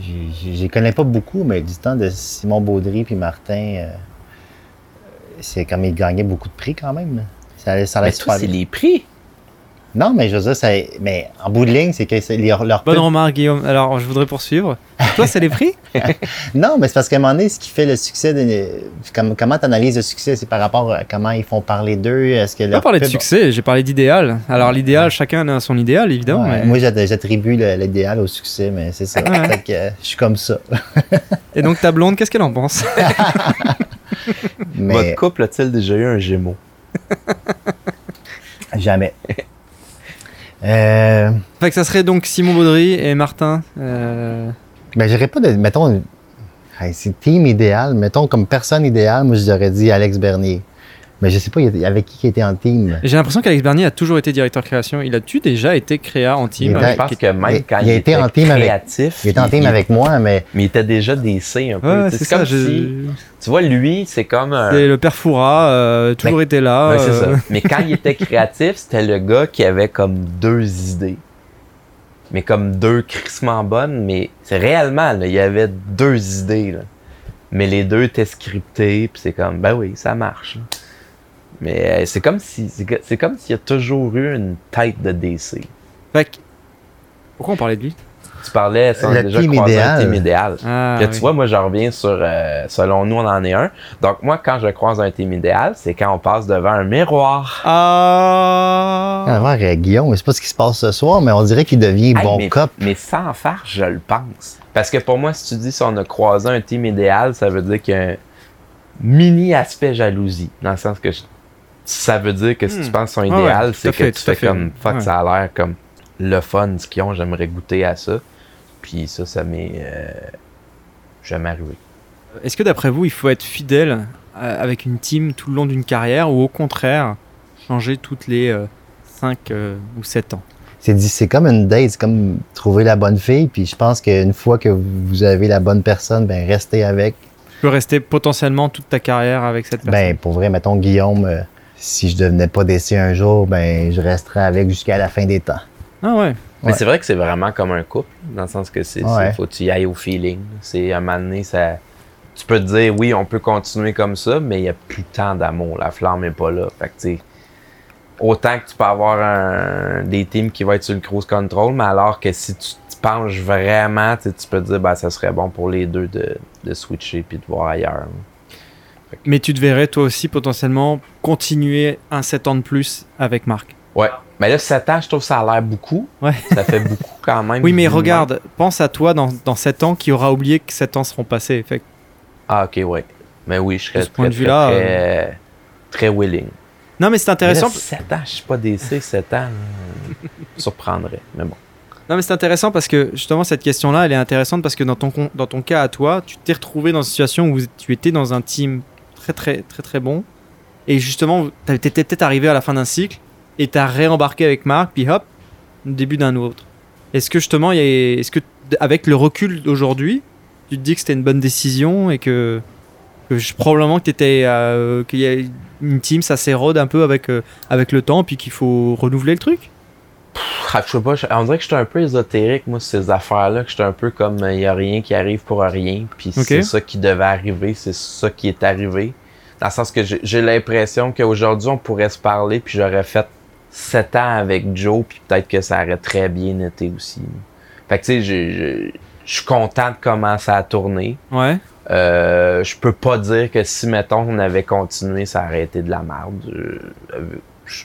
je les connais pas beaucoup, mais du temps de Simon Baudry puis Martin, euh, c'est comme ils gagnaient beaucoup de prix quand même. Ça, allait- ça allait Mais super toi, c'est les prix. Non, mais je veux dire, ça, mais en bout de ligne, c'est que c'est- leur, leur Bonne pub- remarque, Guillaume. Alors, je voudrais poursuivre. Toi, c'est les prix? [LAUGHS] Non, mais c'est parce qu'à un moment donné, ce qui fait le succès, de, comme, comment tu analyses le succès, c'est par rapport à comment ils font parler d'eux. Est-ce que pas parlé de succès, j'ai parlé d'idéal. Alors, l'idéal, chacun a son idéal, évidemment. Ouais, mais- Moi, j'att- j'attribue l'idéal au succès, mais c'est ça. Ouais. Fait que, euh, je suis comme ça. [LAUGHS] Et donc, ta blonde, qu'est-ce qu'elle en pense? [LAUGHS] Mais Votre couple a-t-il déjà eu un gémeau? jamais. Euh, Fait que ça serait donc Simon Baudry et Martin. euh, ben, j'aurais pas de. Mettons, hey, c'est team idéal. Mettons, comme personne idéale, moi, j'aurais dit Alex Bernier. Mais je sais pas, il était- avec qui il était en team. J'ai l'impression qu'Alex Bernier a toujours été directeur création. Il a-tu déjà été créa en team était- Je pense que même il- quand il était en team avec- créatif, Il était en team avec moi, mais mais il était déjà DC un peu. Ouais, c'est comme je- si, tu vois, lui, c'est comme un... C'est le père Foura, euh, toujours Mais- été là. Ouais, c'est euh, ça. Mais quand il était créatif, c'était le gars qui avait comme deux idées. Mais comme deux crissement bonnes, mais c'est réellement, là, il y avait deux idées. là. Mais les deux étaient scriptés, puis c'est comme, ben oui, ça marche. là. Mais euh, c'est comme si c'est comme s'il y a toujours eu une tête de DC. Fait que- Pourquoi on parlait de lui? Tu parlais, a Le déjà team croisé un idéal. team idéal. Ah, Là, oui. tu vois, moi, je reviens sur, euh, selon nous, on en est un. Donc, moi, quand je croise un team idéal, c'est quand on passe devant un miroir. Ah voir euh, Guillaume, je sais pas ce qui se passe ce soir, mais on dirait qu'il devient Hey, bon mais, cop. mais sans faire, je le pense. Parce que pour moi, si tu dis si on a croisé un team idéal, ça veut dire qu'il y a un mini aspect jalousie. Dans le sens que je- ça veut dire que si Hmm. tu penses son Ouais, idéal, ouais, c'est à que fait, tu à fais fait. comme fuck, Ouais. ça a l'air comme le fun ce qu'ils ont, j'aimerais goûter à ça. Puis ça, ça m'est euh, jamais arrivé. Est-ce que d'après vous, il faut être fidèle euh, avec une team tout le long d'une carrière ou au contraire changer toutes les 5 ou 7 ans? C'est dit- c'est comme une date, c'est comme trouver la bonne fille, puis je pense qu'une fois que vous avez la bonne personne, ben restez avec. Tu peux rester potentiellement toute ta carrière avec cette personne. Ben pour vrai, mettons Guillaume, euh, si je devenais pas décès un jour, ben je resterais avec jusqu'à la fin des temps. Ah ouais. Mais Ouais. c'est vrai que c'est vraiment comme un couple, dans le sens que c'est, Ouais. faut que tu y ailles au feeling. C'est à un moment donné, ça, tu peux te dire oui, on peut continuer comme ça, mais il n'y a plus tant d'amour. La flamme n'est pas là. Fait que, tu sais, autant que tu peux avoir un- des teams qui vont être sur le cruise control, mais alors que si tu te penches vraiment, tu peux te dire ben, ça serait bon pour les deux de, de switcher puis de voir ailleurs. Mais tu te verrais toi aussi potentiellement continuer un 7 ans de plus avec Marc? Ouais. Mais là, 7 ans, je trouve que ça a l'air beaucoup. Ouais. Ça fait beaucoup quand même. [LAUGHS] Oui, mais regarde, pense à toi dans, dans 7 ans qui aura oublié que 7 ans seront passés. Fait Ah, ok, ouais. Mais oui, je serais De ce très, point de très, vue-là, très, très willing. Non, mais c'est intéressant. 7 ans, je suis pas DC, 7 ans. là, surprendrait, mais bon. Non, mais c'est intéressant parce que justement, cette question-là, elle est intéressante parce que dans ton, dans ton cas à toi, tu t'es retrouvé dans une situation où tu étais dans un team très, très, très, bon. Et justement, tu étais peut-être arrivé à la fin d'un cycle et tu as réembarqué avec Marc, puis hop, début d'un autre. Est-ce que justement, est-ce que avec le recul d'aujourd'hui, tu te dis que c'était une bonne décision et que, probablement que t'étais, euh, qu'il y a une team, ça s'érode un peu avec, euh, avec le temps, puis qu'il faut renouveler le truc? Ah, je sais pas, je- on dirait que j'étais un peu ésotérique, moi, sur ces affaires-là, que j'étais un peu comme il y a rien qui arrive pour rien, puis c'est ça qui devait arriver, c'est ça qui est arrivé. Dans le sens que j'ai l'impression qu'aujourd'hui, on pourrait se parler, puis j'aurais fait 7 ans avec Joe, puis peut-être que ça aurait très bien été aussi. Fait que tu sais, je suis content de comment ça a tourné. Ouais. Euh, je peux pas dire que si, mettons, on avait continué, ça aurait été de la merde. Euh, Je, je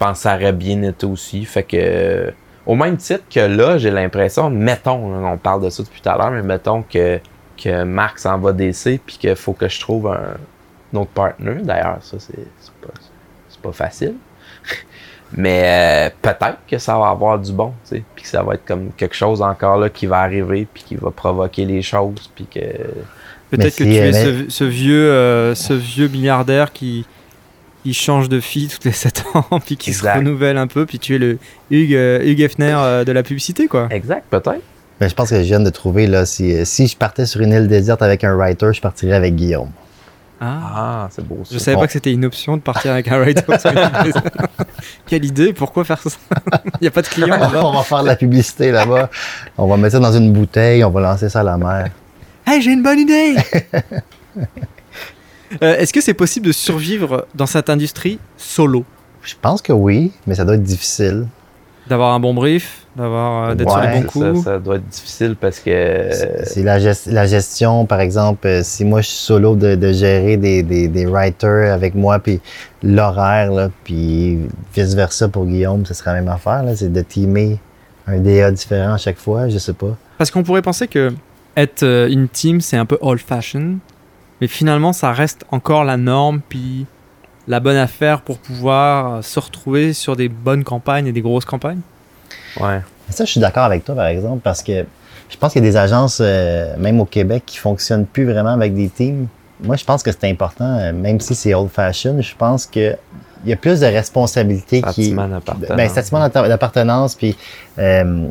pense que ça aurait bien été aussi. Fait que, euh, au même titre que là, j'ai l'impression, mettons, on parle de ça depuis tout à l'heure, mais mettons que, que Marc s'en va DC puis qu'il faut que je trouve un, un autre partner. D'ailleurs, ça, c'est c'est pas, c'est pas facile. [LAUGHS] Mais euh, peut-être que ça va avoir du bon, tu sais, puis que ça va être comme quelque chose encore là qui va arriver, puis qui va provoquer les choses, puis que Peut-être que si, tu es ce vieux, euh, ce vieux milliardaire qui, qui change de fille toutes les [LAUGHS] 7 ans, puis qui Exact. se renouvelle un peu, puis tu es le Hugues, euh, Hugues Hefner euh, de la publicité, quoi. Exact, peut-être. Ben, je pense que je viens de trouver, là, si, si je partais sur une île déserte avec un writer, je partirais avec Guillaume. Ah, c'est beau. Je savais pas que c'était une option de partir avec un writer. sur une idée. [LAUGHS] Quelle idée Pourquoi faire ça? [LAUGHS] Il n'y a pas de clients là-bas. on va faire de la publicité là-bas. On va mettre ça dans une bouteille, on va lancer ça à la mer. Hey, j'ai une bonne idée Euh, Est-ce que c'est possible de survivre dans cette industrie solo? Je pense que oui, mais ça doit être difficile. D'avoir un bon brief, d'avoir euh, d'être sur les Ouais, bons Ça, coups? ça doit être difficile parce que. C'est la, gest- la gestion, par exemple, euh, si moi je suis solo de, de gérer des, des, des writers avec moi, puis l'horaire, là, puis vice-versa pour Guillaume, ce serait la même affaire. là, C'est de teamer un DA différent à chaque fois, je sais pas. Parce qu'on pourrait penser que être euh, une team, c'est un peu old-fashioned, mais finalement, ça reste encore la norme, puis la bonne affaire pour pouvoir euh, se retrouver sur des bonnes campagnes et des grosses campagnes. Ouais. Ça, je suis d'accord avec toi, par exemple, parce que je pense qu'il y a des agences, euh, même au Québec, qui fonctionnent plus vraiment avec des teams. Moi, je pense que c'est important, euh, même si c'est old-fashioned, je pense que il y a plus de responsabilités qui... Sentiment d'appartenance. Ben, sentiment d'appartenance, puis euh,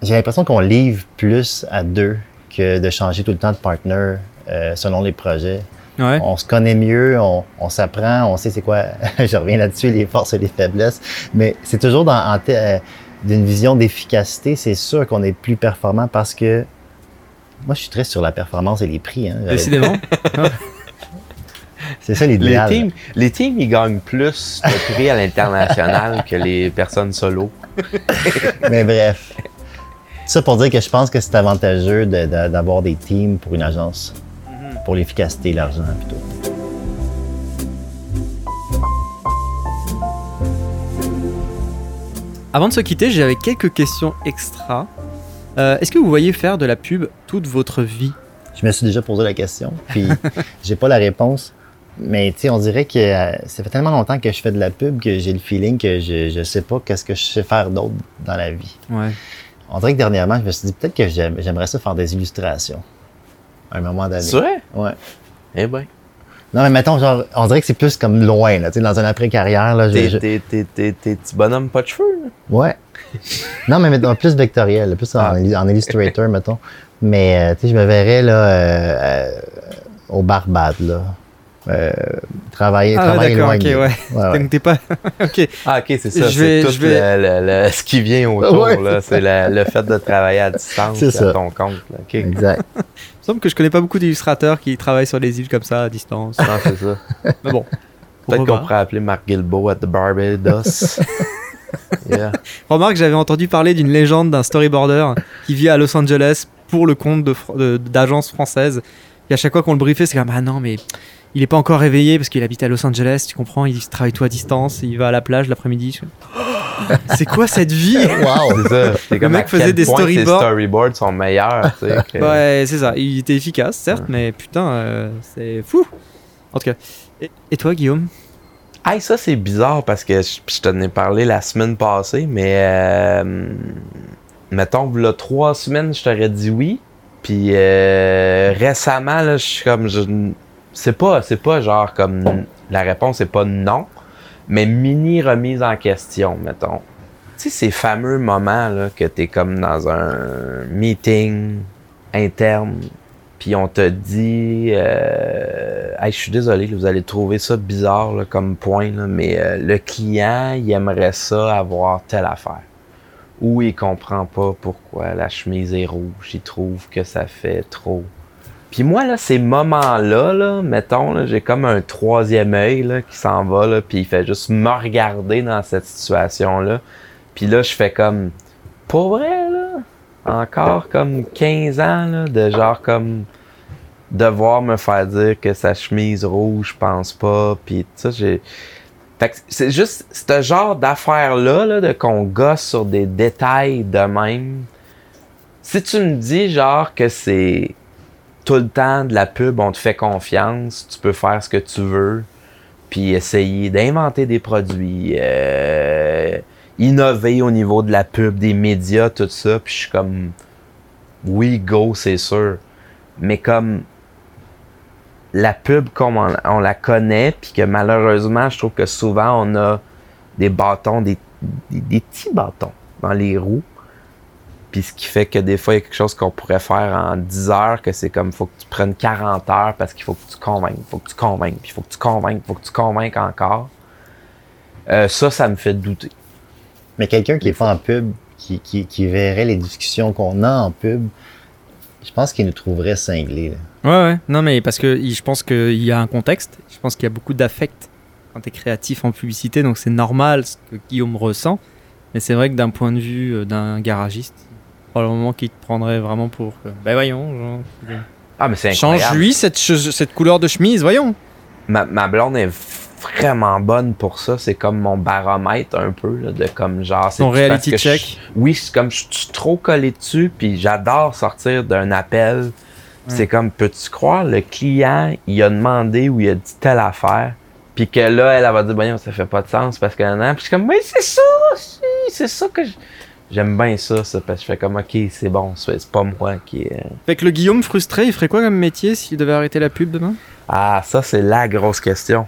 j'ai l'impression qu'on livre plus à deux que de changer tout le temps de partner euh, selon les projets. Ouais. On se connaît mieux, on, on s'apprend, on sait c'est quoi, [LAUGHS] je reviens là-dessus, les forces et les faiblesses, mais c'est toujours dans, en euh, d'une vision d'efficacité, c'est sûr qu'on est plus performant parce que moi, je suis très sur la performance et les prix. Hein, Décidément. [LAUGHS] c'est ça Les teams, les teams, ils gagnent plus de prix à l'international que les personnes solo. [LAUGHS] Mais bref. Ça pour dire que je pense que c'est avantageux de- de- d'avoir des teams pour une agence. Pour l'efficacité et l'argent plutôt. Avant de se quitter, j'avais quelques questions extra. Euh, Est-ce que vous voyez faire de la pub toute votre vie? Je me suis déjà posé la question, puis [LAUGHS] j'ai pas la réponse. Mais tu sais, on dirait que euh, ça fait tellement longtemps que je fais de la pub que j'ai le feeling que je, je sais pas qu'est-ce que je sais faire d'autre dans la vie. Ouais. On dirait que dernièrement, je me suis dit peut-être que j'aime- j'aimerais ça faire des illustrations. À un moment donné. C'est vrai? Ouais. Eh ben. Non, mais mettons, genre, on dirait que c'est plus comme loin, là, tu sais, dans un après-carrière, là. T'es, je- t'es, t'es, t'es, t'es petit bonhomme pas de cheveux, là? Ouais. [LAUGHS] non, mais mettons, plus vectoriel, plus en, Ah. en Illustrator, mettons. Mais, euh, tu sais, je me verrais, là, euh, euh, au Barbade, là. Euh, travailler, Ah, travailler loin ok, de- ouais. ouais, ouais. Donc t'es pas. [LAUGHS] ok. Ah, ok, c'est ça. Je vais- c'est tout vais- le, le- le- ce qui vient autour, [LAUGHS] Ouais, là. c'est C'est le, le fait de travailler à distance C'est à ça. ton compte, là. Ok. Exact. Il me semble que je connais pas beaucoup d'illustrateurs qui travaillent sur les îles comme ça à distance. Non, c'est ça. [LAUGHS] Mais bon. Peut-être qu'on pourrait appeler Marc Gilbo at the Barbados. [LAUGHS] yeah. Remarque, j'avais entendu parler d'une légende d'un storyboarder qui vit à Los Angeles pour le compte de fr- de- d'agences françaises. Et à chaque fois qu'on le briefait, c'est comme ah non mais il est pas encore réveillé parce qu'il habite à Los Angeles, tu comprends Il travaille tout à distance, il va à la plage l'après-midi. [GASPS] C'est quoi cette vie? Wow! C'est ça. C'est Le comme mec faisait des storyboards. Ces storyboards sont meilleurs, tu sais. que- Ouais, c'est ça. Il était efficace, certes, mais putain, euh, c'est fou. En tout cas. Et, et toi, Guillaume? Hey, ça, c'est bizarre parce que je, je t'en ai parlé la semaine passée, mais euh, mettons, là, trois semaines, je t'aurais dit oui. Puis euh, récemment, je suis comme. je- C'est pas, c'est pas genre comme. La réponse est pas non, mais mini remise en question, mettons. Tu sais, ces fameux moments là, que t'es comme dans un meeting interne, puis on te dit euh, je suis désolé, vous allez trouver ça bizarre comme point, mais euh, le client, il aimerait ça avoir telle affaire. Ou il comprend pas pourquoi la chemise est rouge, il trouve que ça fait trop. Puis moi, là, ces moments-là, là, mettons, j'ai comme un troisième œil qui s'en va, là, puis il fait juste me regarder dans cette situation-là. Puis là, je fais comme, pour vrai, là, encore comme 15 ans, là, de genre comme devoir me faire dire que sa chemise rouge, je pense pas, puis ça, j'ai... C'est juste ce genre d'affaires-là, là, de qu'on gosse sur des détails de même. Si tu me dis, genre, que c'est tout le temps de la pub, on te fait confiance, tu peux faire ce que tu veux, puis essayer d'inventer des produits, euh, innover au niveau de la pub, des médias, tout ça, puis je suis comme, oui, go, c'est sûr. Mais comme la pub comme on, la connaît, puis que malheureusement, je trouve que souvent on a des bâtons, des, des, petits bâtons dans les roues. Puis Puis ce qui fait que des fois, il y a quelque chose qu'on pourrait faire en 10 heures, que c'est comme, faut que tu prennes 40 heures parce qu'il faut que tu convainques, faut que tu convainques, puis faut que tu convainques, faut que tu convainques encore. Euh, ça, ça me fait douter. Mais quelqu'un qui est pas en pub, qui, qui, qui verrait les discussions qu'on a en pub, je pense qu'il nous trouverait cinglés. là. Ouais, ouais. Non, mais parce que je pense qu'il y a un contexte. Je pense qu'il y a beaucoup d'affect quand tu es créatif en publicité, donc c'est normal ce que Guillaume ressent. Mais c'est vrai que d'un point de vue euh, d'un garagiste, probablement qu'il te prendrait vraiment pour. que, Ben voyons, genre, Ah, mais c'est incroyable. change-lui cette couleur de chemise, voyons. Ma, ma blonde est vraiment bonne pour ça. C'est comme mon baromètre un peu, là, de comme genre. Ton parce reality que je- check? oui, c'est comme je suis trop collé dessus, puis j'adore sortir d'un appel. C'est comme, peux-tu croire, le client, il a demandé ou il a dit telle affaire, puis que là, elle, elle va dire, ben, ça fait pas de sens parce que non. Puis je suis comme, mais c'est ça, c'est ça que je- j'aime bien ça, ça, parce que je fais comme, ok, c'est bon, c'est c'est pas moi qui. est- Fait que le Guillaume frustré, il ferait quoi comme métier s'il devait arrêter la pub demain? Ah, ça, c'est la grosse question.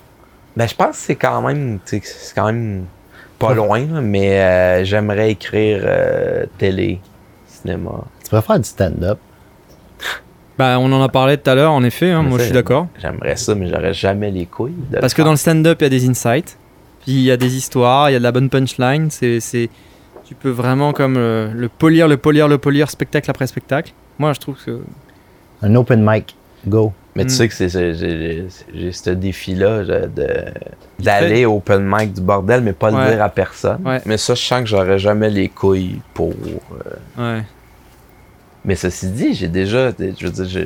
Ben, je pense que c'est quand même, tu sais, c'est quand même pas loin, mais euh, j'aimerais écrire euh, télé, cinéma. Tu pourrais faire du stand-up. Bah, on en a parlé tout à l'heure, en effet, hein, moi ça, je suis d'accord. J'aimerais ça, mais j'aurais jamais les couilles. de Parce le que dans le stand-up, il y a des insights, puis il y a des histoires, il y a de la bonne punchline. C'est, c'est, tu peux vraiment comme euh, le polir, le polir, le polir, spectacle après spectacle. Moi, je trouve que. Un open mic. Go. Mais tu Mm. sais que c'est, c'est- j'ai, j'ai ce défi-là d'aller au open mic du bordel, mais pas Ouais. le dire à personne. Ouais. Mais ça, je sens que j'aurais jamais les couilles pour. euh, Ouais. Mais ceci dit, j'ai déjà. Je veux dire, je,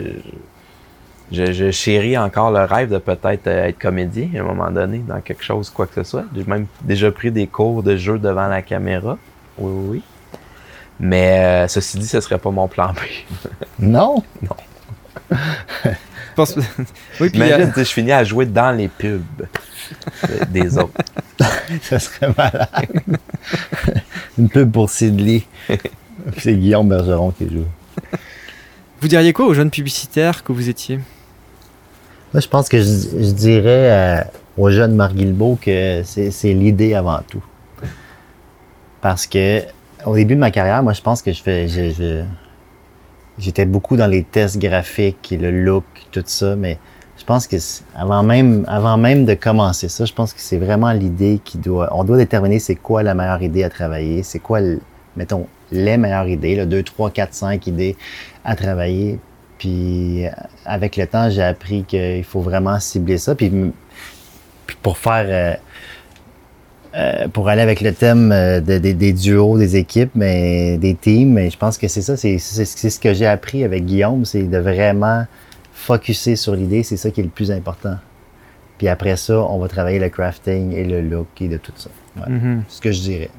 je, je chéris encore le rêve de peut-être euh, être comédien à un moment donné dans quelque chose, quoi que ce soit. J'ai même déjà pris des cours de jeu devant la caméra. Oui, oui, oui. Mais euh, ceci dit, ce serait pas mon plan B. [LAUGHS] Non? Non. [LAUGHS] Je pense- oui, puis Imagine, sais, je finis à jouer dans les pubs euh, des [LAUGHS] autres. [LAUGHS] ça serait malade. Une pub pour Sidley. C'est Guillaume Bergeron qui joue. Vous diriez quoi aux jeunes publicitaires que vous étiez? Moi, je pense que je, je dirais euh, au jeune Marc Guilbeault que c'est c'est l'idée avant tout. Parce que au début de ma carrière, moi, je pense que je fais, je- je- j'étais beaucoup dans les tests graphiques et le look, tout ça, mais je pense que avant même, avant même de commencer ça, je pense que c'est vraiment l'idée qui doit, on doit déterminer c'est quoi la meilleure idée à travailler, c'est quoi, mettons, les meilleures idées, là, 2, 3, 4, 5 idées à travailler. Puis euh, avec le temps, j'ai appris qu'il faut vraiment cibler ça. Puis, pour faire, euh, pour aller avec le thème euh, de- des- des duos, des équipes, mais des teams, mais je pense que c'est ça, c'est c'est- c'est ce que j'ai appris avec Guillaume, c'est de vraiment focuser sur l'idée, c'est ça qui est le plus important. Puis après ça, on va travailler le crafting et le look et de tout ça. Ouais. Mhm. C'est ce que je dirais.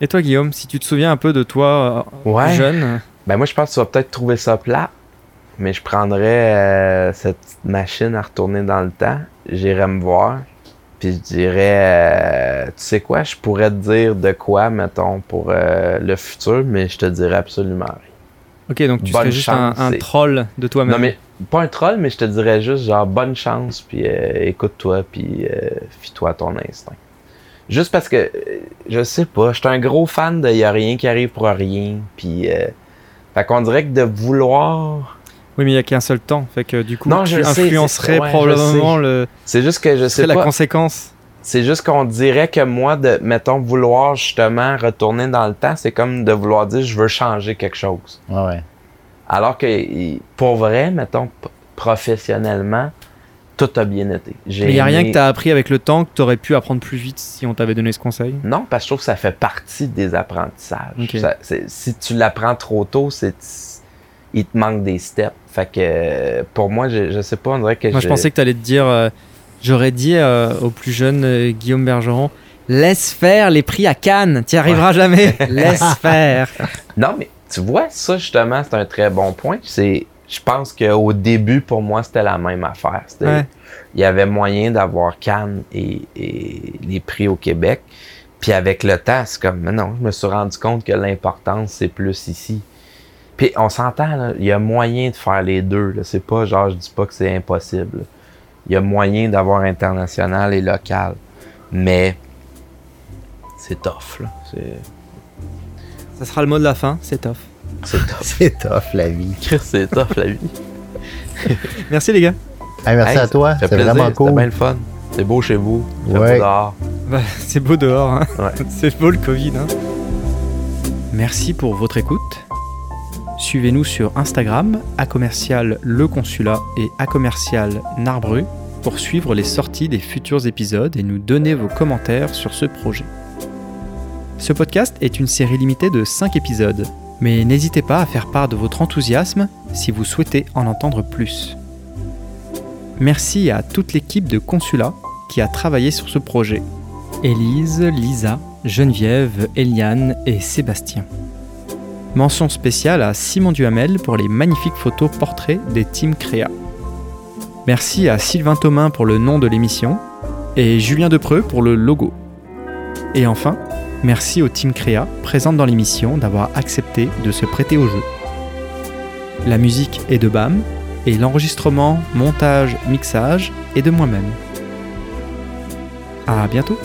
Et toi, Guillaume, si tu te souviens un peu de toi euh, Ouais. jeune Ben moi, je pense que tu vas peut-être trouver ça plat, mais je prendrais euh, cette petite machine à retourner dans le temps, j'irais me voir, puis je dirais, euh, tu sais quoi, je pourrais te dire de quoi, mettons, pour euh, le futur, mais je te dirais absolument rien. Ok, donc tu Bonne serais juste un, troll de toi-même. Non, mais pas un troll, mais je te dirais juste, genre, bonne chance, puis euh, écoute-toi, puis fie-toi à ton instinct. Juste parce que, je sais pas, je suis un gros fan de y a rien qui arrive pour rien, puis... Fait qu'on dirait que de vouloir... Oui, mais il n'y a qu'un seul temps. Fait que du coup, Non, tu je influencerais ouais, probablement je sais. le. C'est juste que je sais pas... la conséquence. C'est juste qu'on dirait que moi, de, mettons, vouloir justement retourner dans le temps, c'est comme de vouloir dire je veux changer quelque chose. Ouais, ouais. Alors que, pour vrai, mettons, professionnellement, tout a bien été. Mais il n'y a rien aimé- que tu as appris avec le temps que tu aurais pu apprendre plus vite si on t'avait donné ce conseil? Non, parce que je trouve que ça fait partie des apprentissages. Ça- si tu l'apprends trop tôt, c'est il te manque des steps. Fait que euh, pour moi, je, je sais pas, on dirait que Moi, je pensais que tu allais te dire. euh, J'aurais dit euh, au plus jeune euh, Guillaume Bergeron laisse faire les prix à Cannes, tu arriveras jamais. [LAUGHS] laisse faire. Non, mais tu vois, ça justement, c'est un très bon point. C'est, je pense qu'au début, pour moi, c'était la même affaire. Ouais. Il y avait moyen d'avoir Cannes et, et les prix au Québec. Puis avec le temps, c'est comme, mais non, je me suis rendu compte que l'importance, c'est plus ici. Puis on s'entend, il y a moyen de faire les deux. C'est pas genre, je dis pas que c'est impossible. Il y a moyen d'avoir international et local. Mais c'est tough, là. C'est... Ça sera le mot de la fin, c'est tough. C'est tough. [LAUGHS] C'est tough, la vie. C'est tough la vie. [LAUGHS] Merci les gars. Hey, merci Hey, à toi, ça fait c'est plaisir, vraiment cool. C'était bien le fun. C'est beau chez vous. Fait Ouais. beau dehors. Bah, c'est beau dehors, hein. Ouais. [LAUGHS] c'est beau le Covid. Hein. Merci pour votre écoute. Suivez-nous sur Instagram, à commercial le consulat et à commercial Narbru pour suivre les sorties des futurs épisodes et nous donner vos commentaires sur ce projet. Ce podcast est une série limitée de 5 épisodes, mais n'hésitez pas à faire part de votre enthousiasme si vous souhaitez en entendre plus. Merci à toute l'équipe de Consulat qui a travaillé sur ce projet. Élise, Lisa, Geneviève, Eliane et Sébastien. Mention spéciale à Simon Duhamel pour les magnifiques photos portraits des teams Créa. Merci à Sylvain Thomain pour le nom de l'émission et Julien Depreux pour le logo. Et enfin, merci au team Créa présente dans l'émission d'avoir accepté de se prêter au jeu. La musique est de BAM et l'enregistrement, montage, mixage est de moi-même. À bientôt